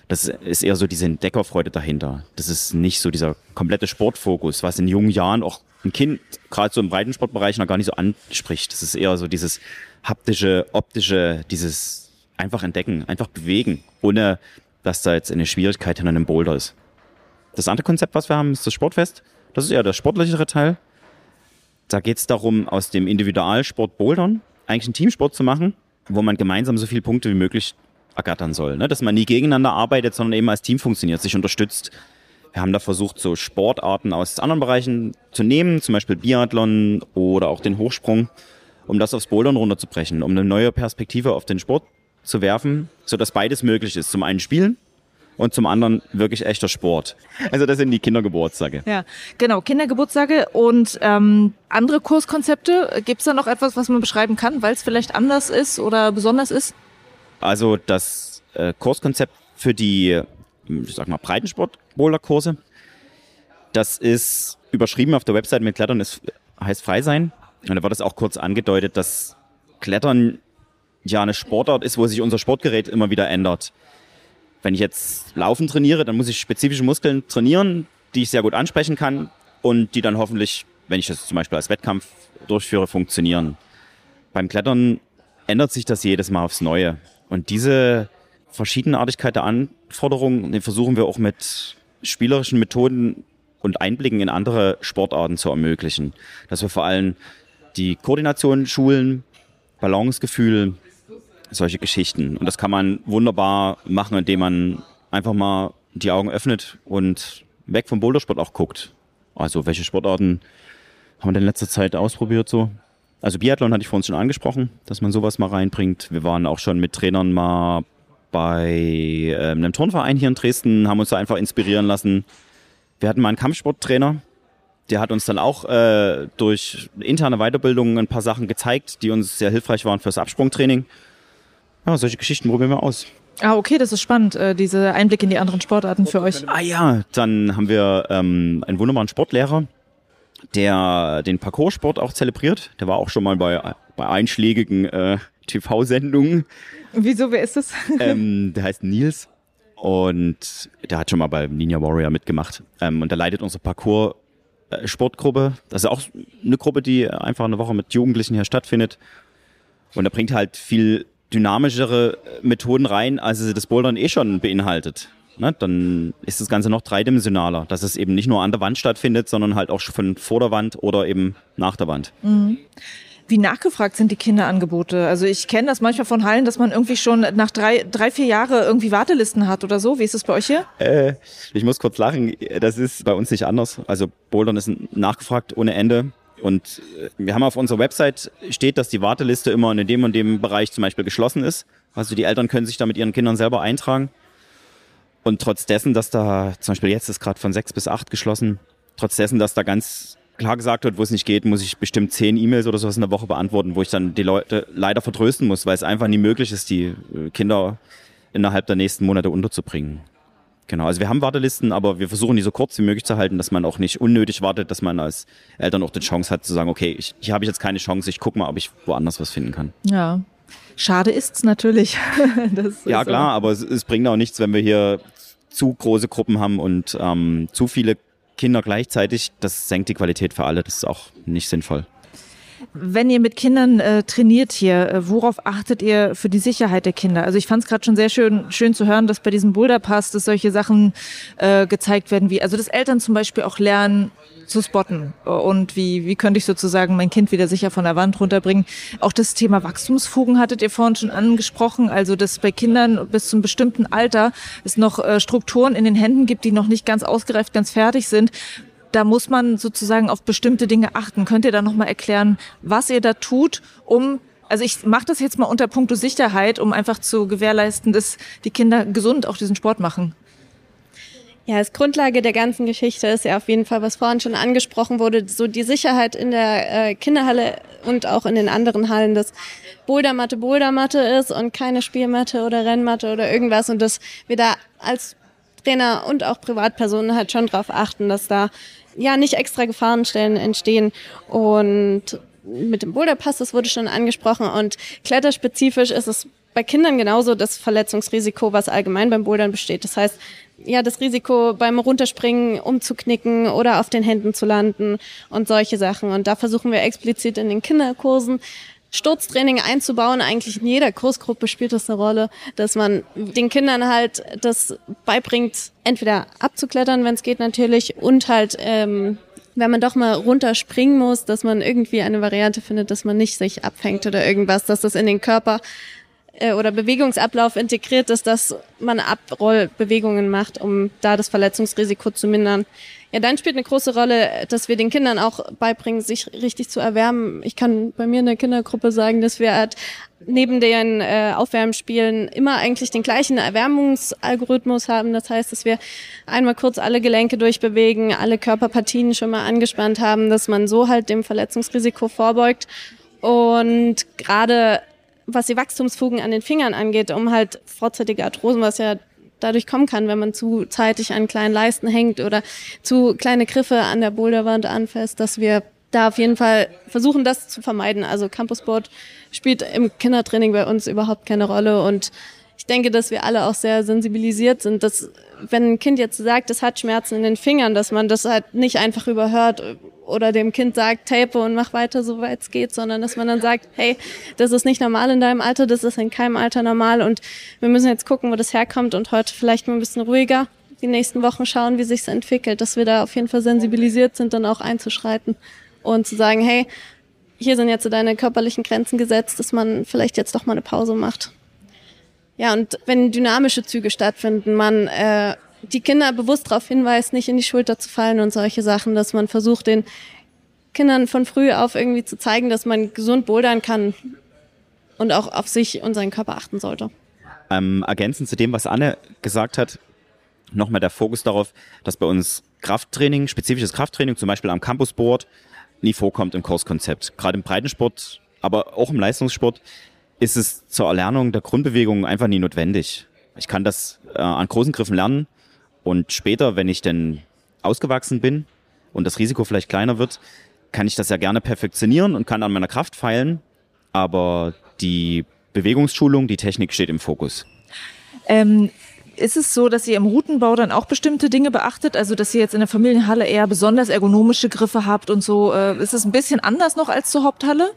Das ist eher so diese Entdeckerfreude dahinter. Das ist nicht so dieser komplette Sportfokus, was in jungen Jahren auch ein Kind, gerade so im Breitensportbereich, noch gar nicht so anspricht. Das ist eher so dieses haptische, optische, dieses einfach entdecken, einfach bewegen, ohne dass da jetzt eine Schwierigkeit hinter einem Boulder ist. Das andere Konzept, was wir haben, ist das Sportfest. Das ist eher der sportlichere Teil. Da geht es darum, aus dem Individualsport Bouldern eigentlich einen Teamsport zu machen, wo man gemeinsam so viele Punkte wie möglich ergattern soll. Ne? Dass man nie gegeneinander arbeitet, sondern eben als Team funktioniert, sich unterstützt. Wir haben da versucht, so Sportarten aus anderen Bereichen zu nehmen, zum Beispiel Biathlon oder auch den Hochsprung, um das aufs Bouldern runterzubrechen, um eine neue Perspektive auf den Sport zu werfen, sodass beides möglich ist. Zum einen spielen und zum anderen wirklich echter Sport. Also das sind die Kindergeburtstage. Ja, genau, Kindergeburtstage und ähm, andere Kurskonzepte. Gibt es da noch etwas, was man beschreiben kann, weil es vielleicht anders ist oder besonders ist? Also das äh, Kurskonzept für die, ich sag mal, Breitensport-Boulder-Kurse, das ist überschrieben auf der Website mit Klettern ist, heißt frei sein. Und da wird es auch kurz angedeutet, dass Klettern ja eine Sportart ist, wo sich unser Sportgerät immer wieder ändert. Wenn ich jetzt Laufen trainiere, dann muss ich spezifische Muskeln trainieren, die ich sehr gut ansprechen kann und die dann hoffentlich, wenn ich das zum Beispiel als Wettkampf durchführe, funktionieren. Beim Klettern ändert sich das jedes Mal aufs Neue. Und diese Verschiedenartigkeit der Anforderungen, die versuchen wir auch mit spielerischen Methoden und Einblicken in andere Sportarten zu ermöglichen. Dass wir vor allem die Koordination schulen, Balancegefühl, solche Geschichten. Und das kann man wunderbar machen, indem man einfach mal die Augen öffnet und weg vom Bouldersport auch guckt. Also welche Sportarten haben wir denn in letzter Zeit ausprobiert so? Also Biathlon hatte ich vorhin schon angesprochen, dass man sowas mal reinbringt. Wir waren auch schon mit Trainern mal bei äh, einem Turnverein hier in Dresden, haben uns da einfach inspirieren lassen. Wir hatten mal einen Kampfsporttrainer, der hat uns dann auch äh, durch interne Weiterbildung ein paar Sachen gezeigt, die uns sehr hilfreich waren fürs Absprungtraining. Ja, solche Geschichten probieren wir aus. Ah, okay, das ist spannend, äh, diese Einblick in die anderen Sportarten für euch. Ah ja, dann haben wir ähm, einen wunderbaren Sportlehrer, der den Parcoursport auch zelebriert. Der war auch schon mal bei, bei einschlägigen äh, TV-Sendungen. Wieso, wer ist das? *laughs* ähm, der heißt Nils und der hat schon mal bei Ninja Warrior mitgemacht. Ähm, und der leitet unsere Parcours-Sportgruppe. Das ist auch eine Gruppe, die einfach eine Woche mit Jugendlichen hier stattfindet. Und er bringt halt viel dynamischere Methoden rein, als das Bouldern eh schon beinhaltet. Ne, dann ist das Ganze noch dreidimensionaler, dass es eben nicht nur an der Wand stattfindet, sondern halt auch von vor der Wand oder eben nach der Wand. Mhm. Wie nachgefragt sind die Kinderangebote? Also ich kenne das manchmal von Hallen, dass man irgendwie schon nach drei, drei, vier Jahre irgendwie Wartelisten hat oder so. Wie ist das bei euch hier? Äh, ich muss kurz lachen. Das ist bei uns nicht anders. Also Bouldern ist nachgefragt ohne Ende. Und äh, wir haben auf unserer Website steht, dass die Warteliste immer in dem und dem Bereich zum Beispiel geschlossen ist. Also die Eltern können sich da mit ihren Kindern selber eintragen. Und trotz dessen, dass da, zum Beispiel jetzt ist gerade von sechs bis acht geschlossen, trotz dessen, dass da ganz klar gesagt wird, wo es nicht geht, muss ich bestimmt zehn E-Mails oder sowas in der Woche beantworten, wo ich dann die Leute leider vertrösten muss, weil es einfach nie möglich ist, die äh, Kinder innerhalb der nächsten Monate unterzubringen. Genau, also wir haben Wartelisten, aber wir versuchen die so kurz wie möglich zu halten, dass man auch nicht unnötig wartet, dass man als Eltern auch die Chance hat zu sagen, okay, ich, hier habe ich jetzt keine Chance, ich gucke mal, ob ich woanders was finden kann. Ja, schade ist's natürlich. *laughs* ja klar, aber es, es, bringt auch nichts, wenn wir hier zu große Gruppen haben und ähm, zu viele Kinder gleichzeitig. Das senkt die Qualität für alle, das ist auch nicht sinnvoll. Wenn ihr mit Kindern äh, trainiert hier, äh, worauf achtet ihr für die Sicherheit der Kinder? Also ich fand es gerade schon sehr schön, schön zu hören, dass bei diesem Boulderpass dass solche Sachen äh, gezeigt werden, wie also dass Eltern zum Beispiel auch lernen zu spotten und wie wie könnte ich sozusagen mein Kind wieder sicher von der Wand runterbringen. Auch das Thema Wachstumsfugen hattet ihr vorhin schon angesprochen, also dass bei Kindern bis zum bestimmten Alter es noch äh, Strukturen in den Händen gibt, die noch nicht ganz ausgereift, ganz fertig sind, da muss man sozusagen auf bestimmte Dinge achten. Könnt ihr da nochmal erklären, was ihr da tut, um also ich mache das jetzt mal unter Punkto Sicherheit, um einfach zu gewährleisten, dass die Kinder gesund auch diesen Sport machen. Ja, als Grundlage der ganzen Geschichte ist ja auf jeden Fall, was vorhin schon angesprochen wurde, so die Sicherheit in der äh, Kinderhalle und auch in den anderen Hallen, dass Bouldermatte Bouldermatte ist und keine Spielmatte oder Rennmatte oder irgendwas und dass wir da als Trainer und auch Privatpersonen halt schon darauf achten, dass da ja nicht extra Gefahrenstellen entstehen und mit dem Boulderpass, das wurde schon angesprochen und kletterspezifisch ist es bei Kindern genauso das Verletzungsrisiko, was allgemein beim Bouldern besteht. Das heißt, ja, das Risiko beim Runterspringen umzuknicken oder auf den Händen zu landen und solche Sachen. Und da versuchen wir explizit in den Kinderkursen Sturztraining einzubauen. Eigentlich in jeder Kursgruppe spielt das eine Rolle, dass man den Kindern halt das beibringt, entweder abzuklettern, wenn es geht natürlich, und halt, ähm, wenn man doch mal runterspringen muss, dass man irgendwie eine Variante findet, dass man nicht sich abfängt oder irgendwas, dass das in den Körper äh, oder Bewegungsablauf integriert ist, dass man Abrollbewegungen macht, um da das Verletzungsrisiko zu mindern. Ja, dann spielt eine große Rolle, dass wir den Kindern auch beibringen, sich richtig zu erwärmen. Ich kann bei mir in der Kindergruppe sagen, dass wir halt neben den äh, Aufwärmspielen immer eigentlich den gleichen Erwärmungsalgorithmus haben. Das heißt, dass wir einmal kurz alle Gelenke durchbewegen, alle Körperpartien schon mal angespannt haben, dass man so halt dem Verletzungsrisiko vorbeugt. Und gerade was die Wachstumsfugen an den Fingern angeht, um halt vorzeitige Arthrosen, was ja dadurch kommen kann, wenn man zu zeitig an kleinen Leisten hängt oder zu kleine Griffe an der Boulderwand anfasst, dass wir da auf jeden Fall versuchen, das zu vermeiden. Also Campussport spielt im Kindertraining bei uns überhaupt keine Rolle und ich denke, dass wir alle auch sehr sensibilisiert sind, dass wenn ein Kind jetzt sagt, es hat Schmerzen in den Fingern, dass man das halt nicht einfach überhört oder dem Kind sagt, tape und mach weiter, soweit es geht, sondern dass man dann sagt, hey, das ist nicht normal in deinem Alter, das ist in keinem Alter normal und wir müssen jetzt gucken, wo das herkommt und heute vielleicht mal ein bisschen ruhiger die nächsten Wochen schauen, wie sich's entwickelt, dass wir da auf jeden Fall sensibilisiert sind, dann auch einzuschreiten und zu sagen, hey, hier sind jetzt deine körperlichen Grenzen gesetzt, dass man vielleicht jetzt doch mal eine Pause macht. Ja, und wenn dynamische Züge stattfinden, man äh, die Kinder bewusst darauf hinweist, nicht in die Schulter zu fallen und solche Sachen, dass man versucht, den Kindern von früh auf irgendwie zu zeigen, dass man gesund bouldern kann und auch auf sich und seinen Körper achten sollte. Ähm, ergänzend zu dem, was Anne gesagt hat, nochmal der Fokus darauf, dass bei uns Krafttraining, spezifisches Krafttraining, zum Beispiel am Campusboard, nie vorkommt im Kurskonzept. Gerade im Breitensport, aber auch im Leistungssport ist es zur Erlernung der Grundbewegung einfach nie notwendig. Ich kann das äh, an großen Griffen lernen und später, wenn ich denn ausgewachsen bin und das Risiko vielleicht kleiner wird, kann ich das ja gerne perfektionieren und kann an meiner Kraft feilen, aber die Bewegungsschulung, die Technik steht im Fokus. Ähm, ist es so, dass ihr im Routenbau dann auch bestimmte Dinge beachtet? Also, dass ihr jetzt in der Familienhalle eher besonders ergonomische Griffe habt und so? Äh, ist es ein bisschen anders noch als zur Haupthalle?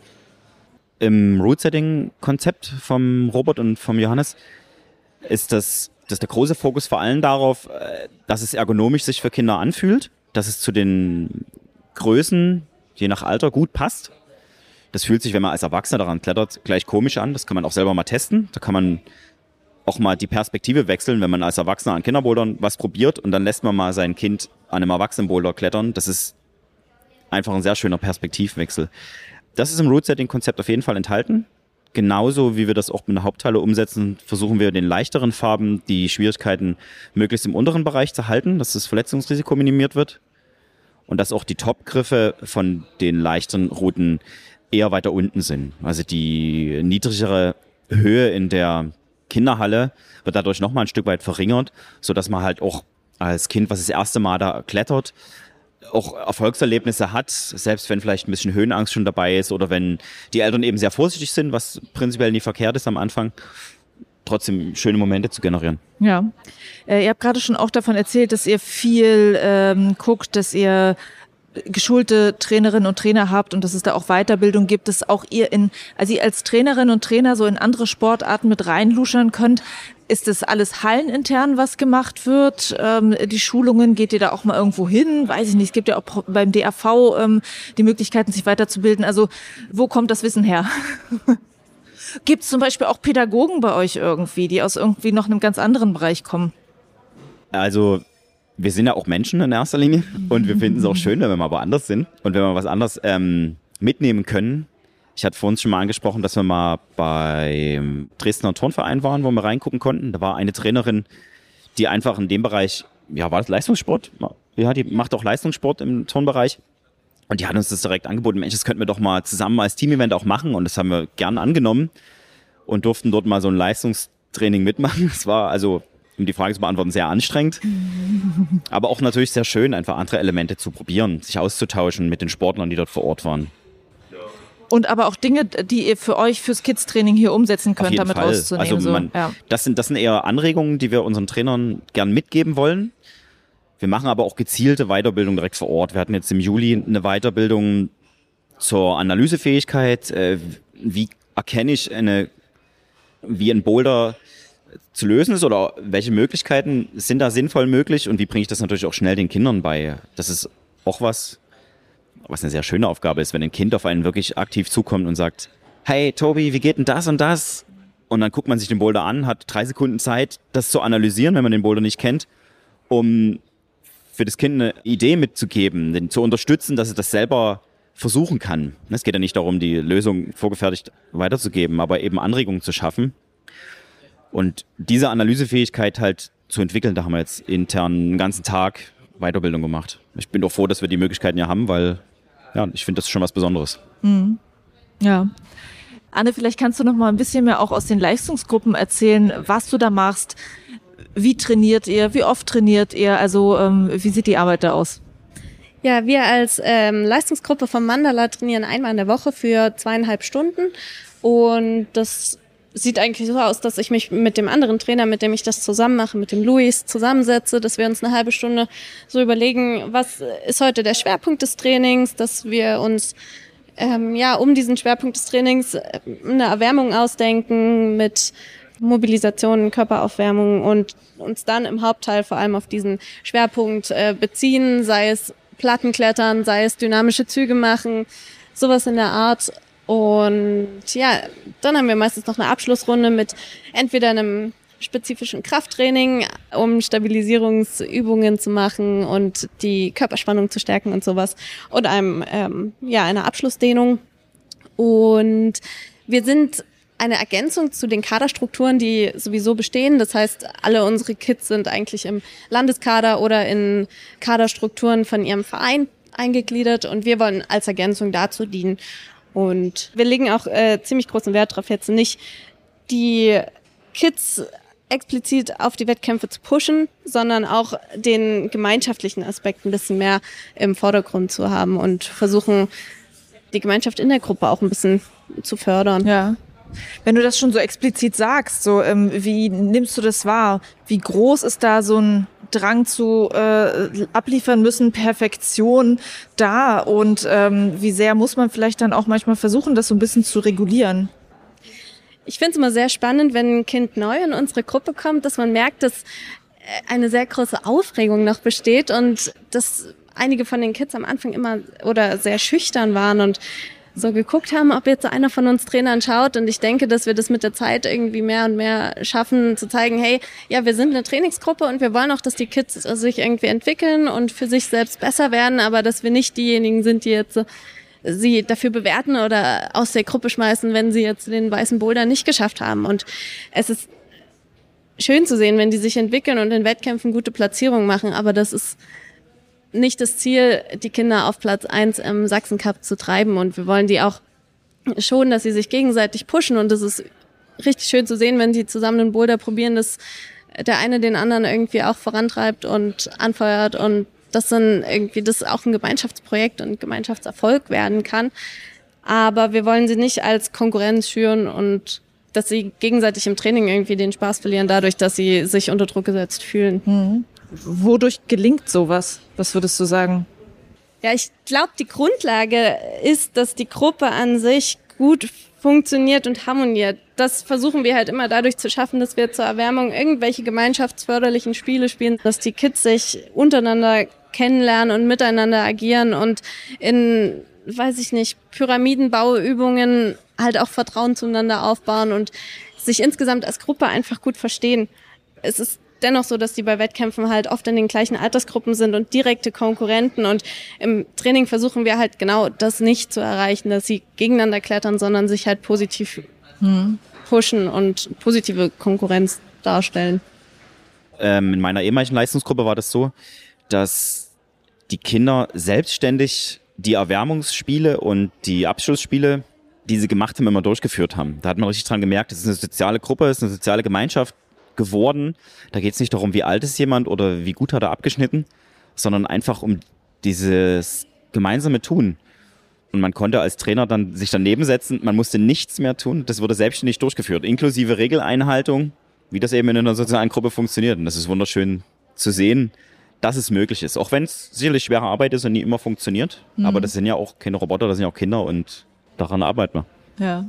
Im Route-Setting-Konzept vom Robert und vom Johannes ist das, das der große Fokus vor allem darauf, äh, dass es ergonomisch sich für Kinder anfühlt, dass es zu den Größen, je nach Alter, gut passt. Das fühlt sich, wenn man als Erwachsener daran klettert, gleich komisch an. Das kann man auch selber mal testen. Da kann man auch mal die Perspektive wechseln, wenn man als Erwachsener an Kinderbouldern was probiert und dann lässt man mal sein Kind an einem Erwachsenenboulder klettern. Das ist einfach ein sehr schöner Perspektivwechsel. Das ist im Root-Setting-Konzept auf jeden Fall enthalten. Genauso wie wir das auch mit der Hauptteile umsetzen, versuchen wir den leichteren Farben die Schwierigkeiten möglichst im unteren Bereich zu halten, dass das Verletzungsrisiko minimiert wird und dass auch die Top-Griffe von den leichten Routen eher weiter unten sind. Also die niedrigere Höhe in der Kinderhalle wird dadurch nochmal ein Stück weit verringert, so dass man halt auch als Kind, was das erste Mal da klettert, auch Erfolgserlebnisse hat, selbst wenn vielleicht ein bisschen Höhenangst schon dabei ist oder wenn die Eltern eben sehr vorsichtig sind, was prinzipiell nicht verkehrt ist am Anfang, trotzdem schöne Momente zu generieren. Ja, äh, ihr habt gerade schon auch davon erzählt, dass ihr viel ähm, guckt, dass ihr geschulte Trainerinnen und Trainer habt und dass es da auch Weiterbildung gibt, dass auch ihr in, also ihr als Trainerin und Trainer so in andere Sportarten mit reinluschern könnt. Ist das alles hallenintern, was gemacht wird? Ähm, die Schulungen, geht ihr da auch mal irgendwo hin? Weiß ich nicht, es gibt ja auch beim DAV ähm, die Möglichkeiten, sich weiterzubilden. Also wo kommt das Wissen her? *laughs* gibt es zum Beispiel auch Pädagogen bei euch irgendwie, die aus irgendwie noch einem ganz anderen Bereich kommen? Also wir sind ja auch Menschen in erster Linie und wir finden es auch schön, wenn wir mal woanders sind und wenn wir was anderes ähm, mitnehmen können. Ich hatte vorhin schon mal angesprochen, dass wir mal beim Dresdner Turnverein waren, wo wir reingucken konnten. Da war eine Trainerin, die einfach in dem Bereich, ja, war das Leistungssport? Ja, die macht auch Leistungssport im Turnbereich. Und die hat uns das direkt angeboten. Mensch, das könnten wir doch mal zusammen als Team-Event auch machen. Und das haben wir gern angenommen und durften dort mal so ein Leistungstraining mitmachen. *laughs* Es war also um die Frage zu beantworten, sehr anstrengend. Aber auch natürlich sehr schön, einfach andere Elemente zu probieren, sich auszutauschen mit den Sportlern, die dort vor Ort waren. Und aber auch Dinge, die ihr für euch fürs Kids-Training hier umsetzen könnt, damit Fall. rauszunehmen. Also man, so. ja. das, sind, das sind eher Anregungen, die wir unseren Trainern gern mitgeben wollen. Wir machen aber auch gezielte Weiterbildung direkt vor Ort. Wir hatten jetzt im Juli eine Weiterbildung zur Analysefähigkeit. Äh, wie erkenne ich eine, wie ein Boulder zu lösen ist oder welche Möglichkeiten sind da sinnvoll möglich und wie bringe ich das natürlich auch schnell den Kindern bei? Das ist auch was, was eine sehr schöne Aufgabe ist, wenn ein Kind auf einen wirklich aktiv zukommt und sagt, hey Tobi, wie geht denn das und das? Und dann guckt man sich den Boulder an, hat drei Sekunden Zeit, das zu analysieren, wenn man den Boulder nicht kennt, um für das Kind eine Idee mitzugeben, zu unterstützen, dass es das selber versuchen kann. Es geht ja nicht darum, die Lösung vorgefertigt weiterzugeben, aber eben Anregungen zu schaffen. Und diese Analysefähigkeit halt zu entwickeln, da haben wir jetzt intern einen ganzen Tag Weiterbildung gemacht. Ich bin doch froh, dass wir die Möglichkeiten ja haben, weil ja, ich finde, das ist schon was Besonderes. Mhm. Ja. Anne, vielleicht kannst du noch mal ein bisschen mehr auch aus den Leistungsgruppen erzählen, was du da machst. Wie trainiert ihr? Wie oft trainiert ihr? Also ähm, wie sieht die Arbeit da aus? Ja, wir als ähm, Leistungsgruppe vom Mandala trainieren einmal in der Woche für zweieinhalb Stunden. Und das sieht eigentlich so aus, dass ich mich mit dem anderen Trainer, mit dem ich das zusammen mache, mit dem Luis zusammensetze, dass wir uns eine halbe Stunde so überlegen, was ist heute der Schwerpunkt des Trainings, dass wir uns ähm, ja um diesen Schwerpunkt des Trainings äh, eine Erwärmung ausdenken mit Mobilisation, Körperaufwärmung und uns dann im Hauptteil vor allem auf diesen Schwerpunkt äh, beziehen, sei es Plattenklettern, sei es dynamische Züge machen, sowas in der Art. Und ja, dann haben wir meistens noch eine Abschlussrunde mit entweder einem spezifischen Krafttraining, um Stabilisierungsübungen zu machen und die Körperspannung zu stärken und sowas. Und einem, ähm, ja, einer Abschlussdehnung. Und wir sind eine Ergänzung zu den Kaderstrukturen, die sowieso bestehen. Das heißt, alle unsere Kids sind eigentlich im Landeskader oder in Kaderstrukturen von ihrem Verein eingegliedert und wir wollen als Ergänzung dazu dienen. Und wir legen auch äh, ziemlich großen Wert darauf, jetzt nicht die Kids explizit auf die Wettkämpfe zu pushen, sondern auch den gemeinschaftlichen Aspekt ein bisschen mehr im Vordergrund zu haben und versuchen, die Gemeinschaft in der Gruppe auch ein bisschen zu fördern. Ja. Wenn du das schon so explizit sagst, so ähm, wie nimmst du das wahr? Wie groß ist da so ein Drang zu äh, abliefern müssen, Perfektion da und ähm, wie sehr muss man vielleicht dann auch manchmal versuchen, das so ein bisschen zu regulieren? Ich finde es immer sehr spannend, wenn ein Kind neu in unsere Gruppe kommt, dass man merkt, dass äh, eine sehr große Aufregung noch besteht und dass einige von den Kids am Anfang immer oder sehr schüchtern waren und so geguckt haben, ob jetzt einer von uns Trainern schaut. Und ich denke, dass wir das mit der Zeit irgendwie mehr und mehr schaffen, zu zeigen, hey, ja, wir sind eine Trainingsgruppe und wir wollen auch, dass die Kids sich irgendwie entwickeln und für sich selbst besser werden, aber dass wir nicht diejenigen sind, die jetzt sie dafür bewerten oder aus der Gruppe schmeißen, wenn sie jetzt den weißen Boulder nicht geschafft haben. Und es ist schön zu sehen, wenn die sich entwickeln und in Wettkämpfen gute Platzierungen machen, aber das ist nicht das Ziel, die Kinder auf Platz eins im Sachsen Cup zu treiben. Und wir wollen die auch schon, dass sie sich gegenseitig pushen. Und das ist richtig schön zu sehen, wenn die zusammen einen Boulder probieren, dass der eine den anderen irgendwie auch vorantreibt und anfeuert und das dann irgendwie das auch ein Gemeinschaftsprojekt und Gemeinschaftserfolg werden kann. Aber wir wollen sie nicht als Konkurrenz schüren und dass sie gegenseitig im Training irgendwie den Spaß verlieren, dadurch, dass sie sich unter Druck gesetzt fühlen. Mhm. Wodurch gelingt sowas? Was würdest du sagen? Ja, ich glaube, die Grundlage ist, dass die Gruppe an sich gut funktioniert und harmoniert. Das versuchen wir halt immer dadurch zu schaffen, dass wir zur Erwärmung irgendwelche gemeinschaftsförderlichen Spiele spielen, dass die Kids sich untereinander kennenlernen und miteinander agieren und in, weiß ich nicht, Pyramidenbauübungen halt auch Vertrauen zueinander aufbauen und sich insgesamt als Gruppe einfach gut verstehen. Es ist dennoch so, dass die bei Wettkämpfen halt oft in den gleichen Altersgruppen sind und direkte Konkurrenten. Und im Training versuchen wir halt genau das nicht zu erreichen, dass sie gegeneinander klettern, sondern sich halt positiv hm. pushen und positive Konkurrenz darstellen. Ähm, in meiner ehemaligen Leistungsgruppe war das so, dass die Kinder selbstständig die Erwärmungsspiele und die Abschlussspiele, die sie gemacht haben, immer durchgeführt haben. Da hat man richtig dran gemerkt, es ist eine soziale Gruppe, es ist eine soziale Gemeinschaft geworden. Da geht es nicht darum, wie alt ist jemand oder wie gut hat er abgeschnitten, sondern einfach um dieses gemeinsame Tun. Und man konnte als Trainer dann sich daneben setzen, man musste nichts mehr tun, das wurde selbstständig durchgeführt, inklusive Regeleinhaltung, wie das eben in einer sozialen Gruppe funktioniert. Und das ist wunderschön zu sehen, dass es möglich ist. Auch wenn es sicherlich schwere Arbeit ist und nie immer funktioniert. Mhm. Aber das sind ja auch keine Roboter, das sind ja auch Kinder und daran arbeiten wir. Ja.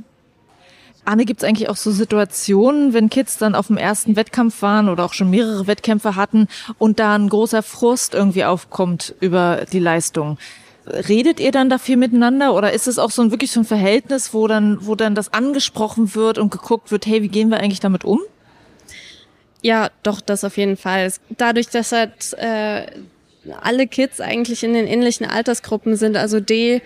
Anne, gibt es eigentlich auch so Situationen, wenn Kids dann auf dem ersten Wettkampf waren oder auch schon mehrere Wettkämpfe hatten und da ein großer Frust irgendwie aufkommt über die Leistung? Redet ihr dann dafür miteinander oder ist es auch so ein wirklich so ein Verhältnis, wo dann, wo dann das angesprochen wird und geguckt wird, hey, wie gehen wir eigentlich damit um? Ja, doch, das auf jeden Fall. Dadurch, dass halt äh, alle Kids eigentlich in den ähnlichen Altersgruppen sind, also D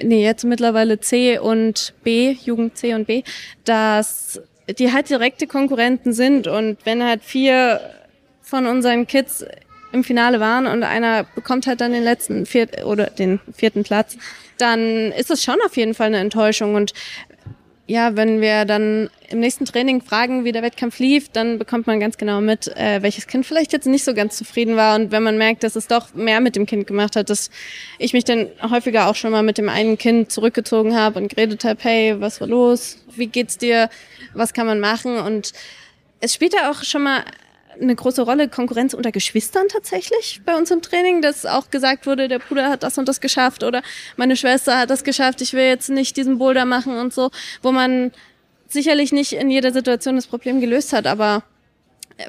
nee, jetzt mittlerweile C und B, Jugend C und B, dass die halt direkte Konkurrenten sind und wenn halt vier von unseren Kids im Finale waren und einer bekommt halt dann den letzten viert oder den vierten Platz, dann ist es schon auf jeden Fall eine Enttäuschung und ja, wenn wir dann im nächsten Training fragen, wie der Wettkampf lief, dann bekommt man ganz genau mit, äh, welches Kind vielleicht jetzt nicht so ganz zufrieden war. Und wenn man merkt, dass es doch mehr mit dem Kind gemacht hat, dass ich mich dann häufiger auch schon mal mit dem einen Kind zurückgezogen habe und geredet habe, hey, was war los? Wie geht's dir? Was kann man machen? Und es spielt ja auch schon mal eine große Rolle Konkurrenz unter Geschwistern tatsächlich bei uns im Training, dass auch gesagt wurde, der Bruder hat das und das geschafft oder meine Schwester hat das geschafft, ich will jetzt nicht diesen Boulder machen und so, wo man sicherlich nicht in jeder Situation das Problem gelöst hat, aber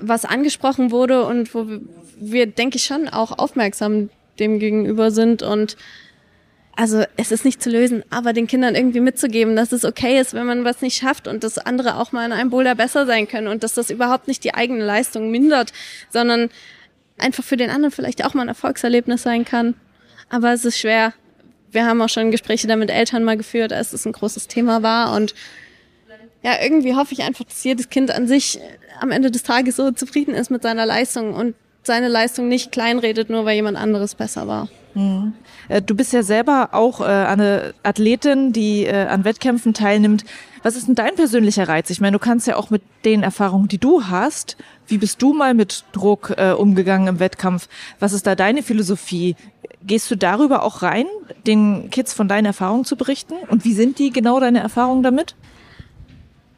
was angesprochen wurde und wo wir, denke ich, schon auch aufmerksam dem gegenüber sind und also es ist nicht zu lösen, aber den Kindern irgendwie mitzugeben, dass es okay ist, wenn man was nicht schafft und dass andere auch mal in einem Boulder besser sein können und dass das überhaupt nicht die eigene Leistung mindert, sondern einfach für den anderen vielleicht auch mal ein Erfolgserlebnis sein kann. Aber es ist schwer. Wir haben auch schon Gespräche da mit Eltern mal geführt, als es ein großes Thema war und ja, irgendwie hoffe ich einfach, dass jedes Kind an sich am Ende des Tages so zufrieden ist mit seiner Leistung und seine Leistung nicht kleinredet, nur weil jemand anderes besser war. Mhm. Du bist ja selber auch äh, eine Athletin, die äh, an Wettkämpfen teilnimmt. Was ist denn dein persönlicher Reiz? Ich meine, du kannst ja auch mit den Erfahrungen, die du hast, wie bist du mal mit Druck äh, umgegangen im Wettkampf? Was ist da deine Philosophie? Gehst du darüber auch rein, den Kids von deinen Erfahrungen zu berichten? Und wie sind die genau deine Erfahrungen damit?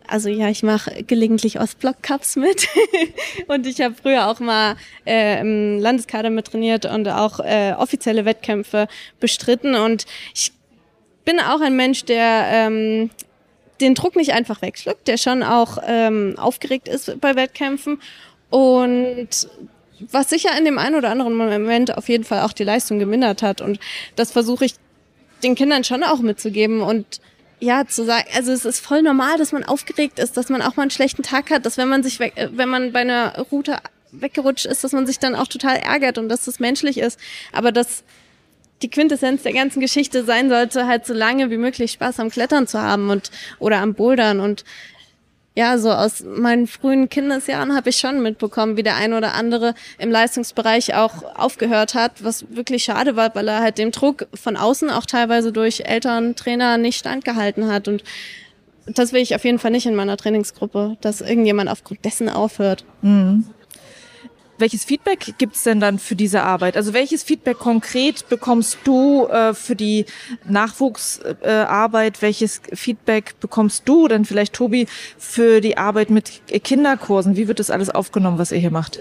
Also ja, ich mache gelegentlich Ostblock-Cups mit. *laughs* Und ich habe früher auch mal äh, im Landeskader mit trainiert und auch äh, offizielle Wettkämpfe bestritten. Und ich bin auch ein Mensch, der ähm, den Druck nicht einfach wegschluckt, der schon auch ähm, aufgeregt ist bei Wettkämpfen. Und was sicher in dem einen oder anderen Moment auf jeden Fall auch die Leistung gemindert hat. Und das versuche ich den Kindern schon auch mitzugeben. Und ja, zu sagen, also es ist voll normal, dass man aufgeregt ist, dass man auch mal einen schlechten Tag hat, dass wenn man sich weg, äh, wenn man bei einer Route weggerutscht ist, dass man sich dann auch total ärgert und dass das menschlich ist. Aber dass die Quintessenz der ganzen Geschichte sein sollte, halt so lange wie möglich Spaß am Klettern zu haben und oder am Bouldern und ja, so aus meinen frühen Kindesjahren habe ich schon mitbekommen, wie der ein oder andere im Leistungsbereich auch aufgehört hat, was wirklich schade war, weil er halt dem Druck von außen auch teilweise durch Eltern, Trainer nicht standgehalten hat. Und das will ich auf jeden Fall nicht in meiner Trainingsgruppe, dass irgendjemand aufgrund dessen aufhört. Mhm. Welches Feedback gibt's denn dann für diese Arbeit? Also welches Feedback konkret bekommst du äh, für die Nachwuchsarbeit? Äh, welches Feedback bekommst du dann vielleicht, Tobi, für die Arbeit mit Kinderkursen? Wie wird das alles aufgenommen, was ihr hier macht?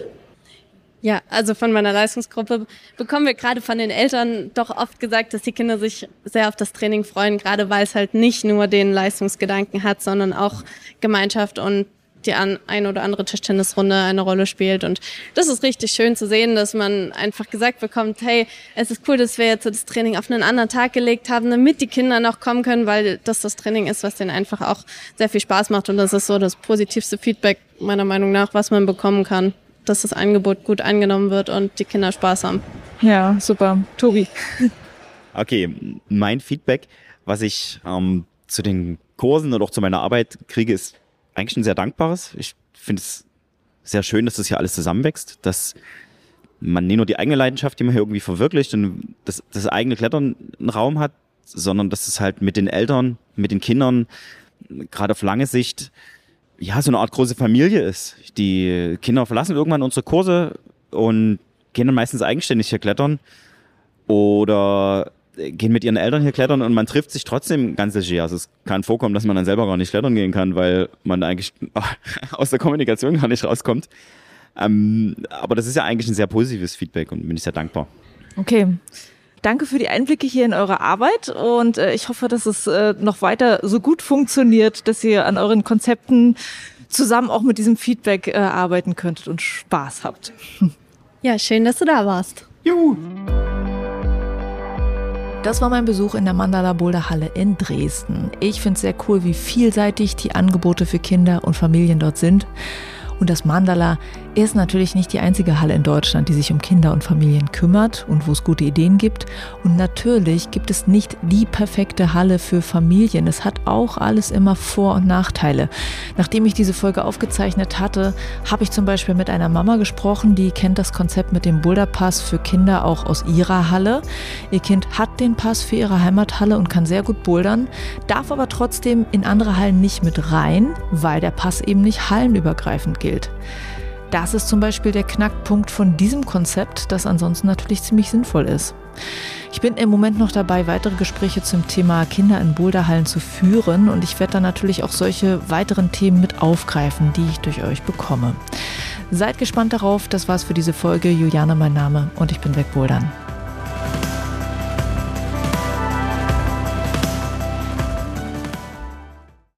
Ja, also von meiner Leistungsgruppe bekommen wir gerade von den Eltern doch oft gesagt, dass die Kinder sich sehr auf das Training freuen, gerade weil es halt nicht nur den Leistungsgedanken hat, sondern auch Gemeinschaft und die ein oder andere Tischtennisrunde eine Rolle spielt. Und das ist richtig schön zu sehen, dass man einfach gesagt bekommt, hey, es ist cool, dass wir jetzt das Training auf einen anderen Tag gelegt haben, damit die Kinder noch kommen können, weil das das Training ist, was denen einfach auch sehr viel Spaß macht. Und das ist so das positivste Feedback meiner Meinung nach, was man bekommen kann, dass das Angebot gut angenommen wird und die Kinder Spaß haben. Ja, super. Tobi. *laughs* Okay, mein Feedback, was ich ähm, zu den Kursen oder auch zu meiner Arbeit kriege, ist eigentlich ein sehr dankbares. Ich finde es sehr schön, dass das hier alles zusammenwächst, dass man nicht nur die eigene Leidenschaft, die man hier irgendwie verwirklicht und das, das eigene Klettern einen Raum hat, sondern dass es halt mit den Eltern, mit den Kindern, gerade auf lange Sicht, ja, so eine Art große Familie ist. Die Kinder verlassen irgendwann unsere Kurse und gehen dann meistens eigenständig hier klettern oder gehen mit ihren Eltern hier klettern und man trifft sich trotzdem ganz leger. Also es kann vorkommen, dass man dann selber gar nicht klettern gehen kann, weil man eigentlich *laughs* aus der Kommunikation gar nicht rauskommt. Ähm, aber das ist ja eigentlich ein sehr positives Feedback und bin ich sehr dankbar. Okay. Danke für die Einblicke hier in eure Arbeit und äh, ich hoffe, dass es äh, noch weiter so gut funktioniert, dass ihr an euren Konzepten zusammen auch mit diesem Feedback äh, arbeiten könntet und Spaß habt. Ja, schön, dass du da warst. Juhu. Das war mein Besuch in der Mandala Boulder Halle in Dresden. Ich finde es sehr cool, wie vielseitig die Angebote für Kinder und Familien dort sind. Und das Mandala ist natürlich nicht die einzige Halle in Deutschland, die sich um Kinder und Familien kümmert und wo es gute Ideen gibt. Und natürlich gibt es nicht die perfekte Halle für Familien. Es hat auch alles immer Vor- und Nachteile. Nachdem ich diese Folge aufgezeichnet hatte, habe ich zum Beispiel mit einer Mama gesprochen, die kennt das Konzept mit dem Boulderpass für Kinder auch aus ihrer Halle. Ihr Kind hat den Pass für ihre Heimathalle und kann sehr gut bouldern, darf aber trotzdem in andere Hallen nicht mit rein, weil der Pass eben nicht hallenübergreifend gilt. Das ist zum Beispiel der Knackpunkt von diesem Konzept, das ansonsten natürlich ziemlich sinnvoll ist. Ich bin im Moment noch dabei, weitere Gespräche zum Thema Kinder in Boulderhallen zu führen und ich werde dann natürlich auch solche weiteren Themen mit aufgreifen, die ich durch euch bekomme. Seid gespannt darauf, das war's für diese Folge. Juliane mein Name und ich bin wegbouldern.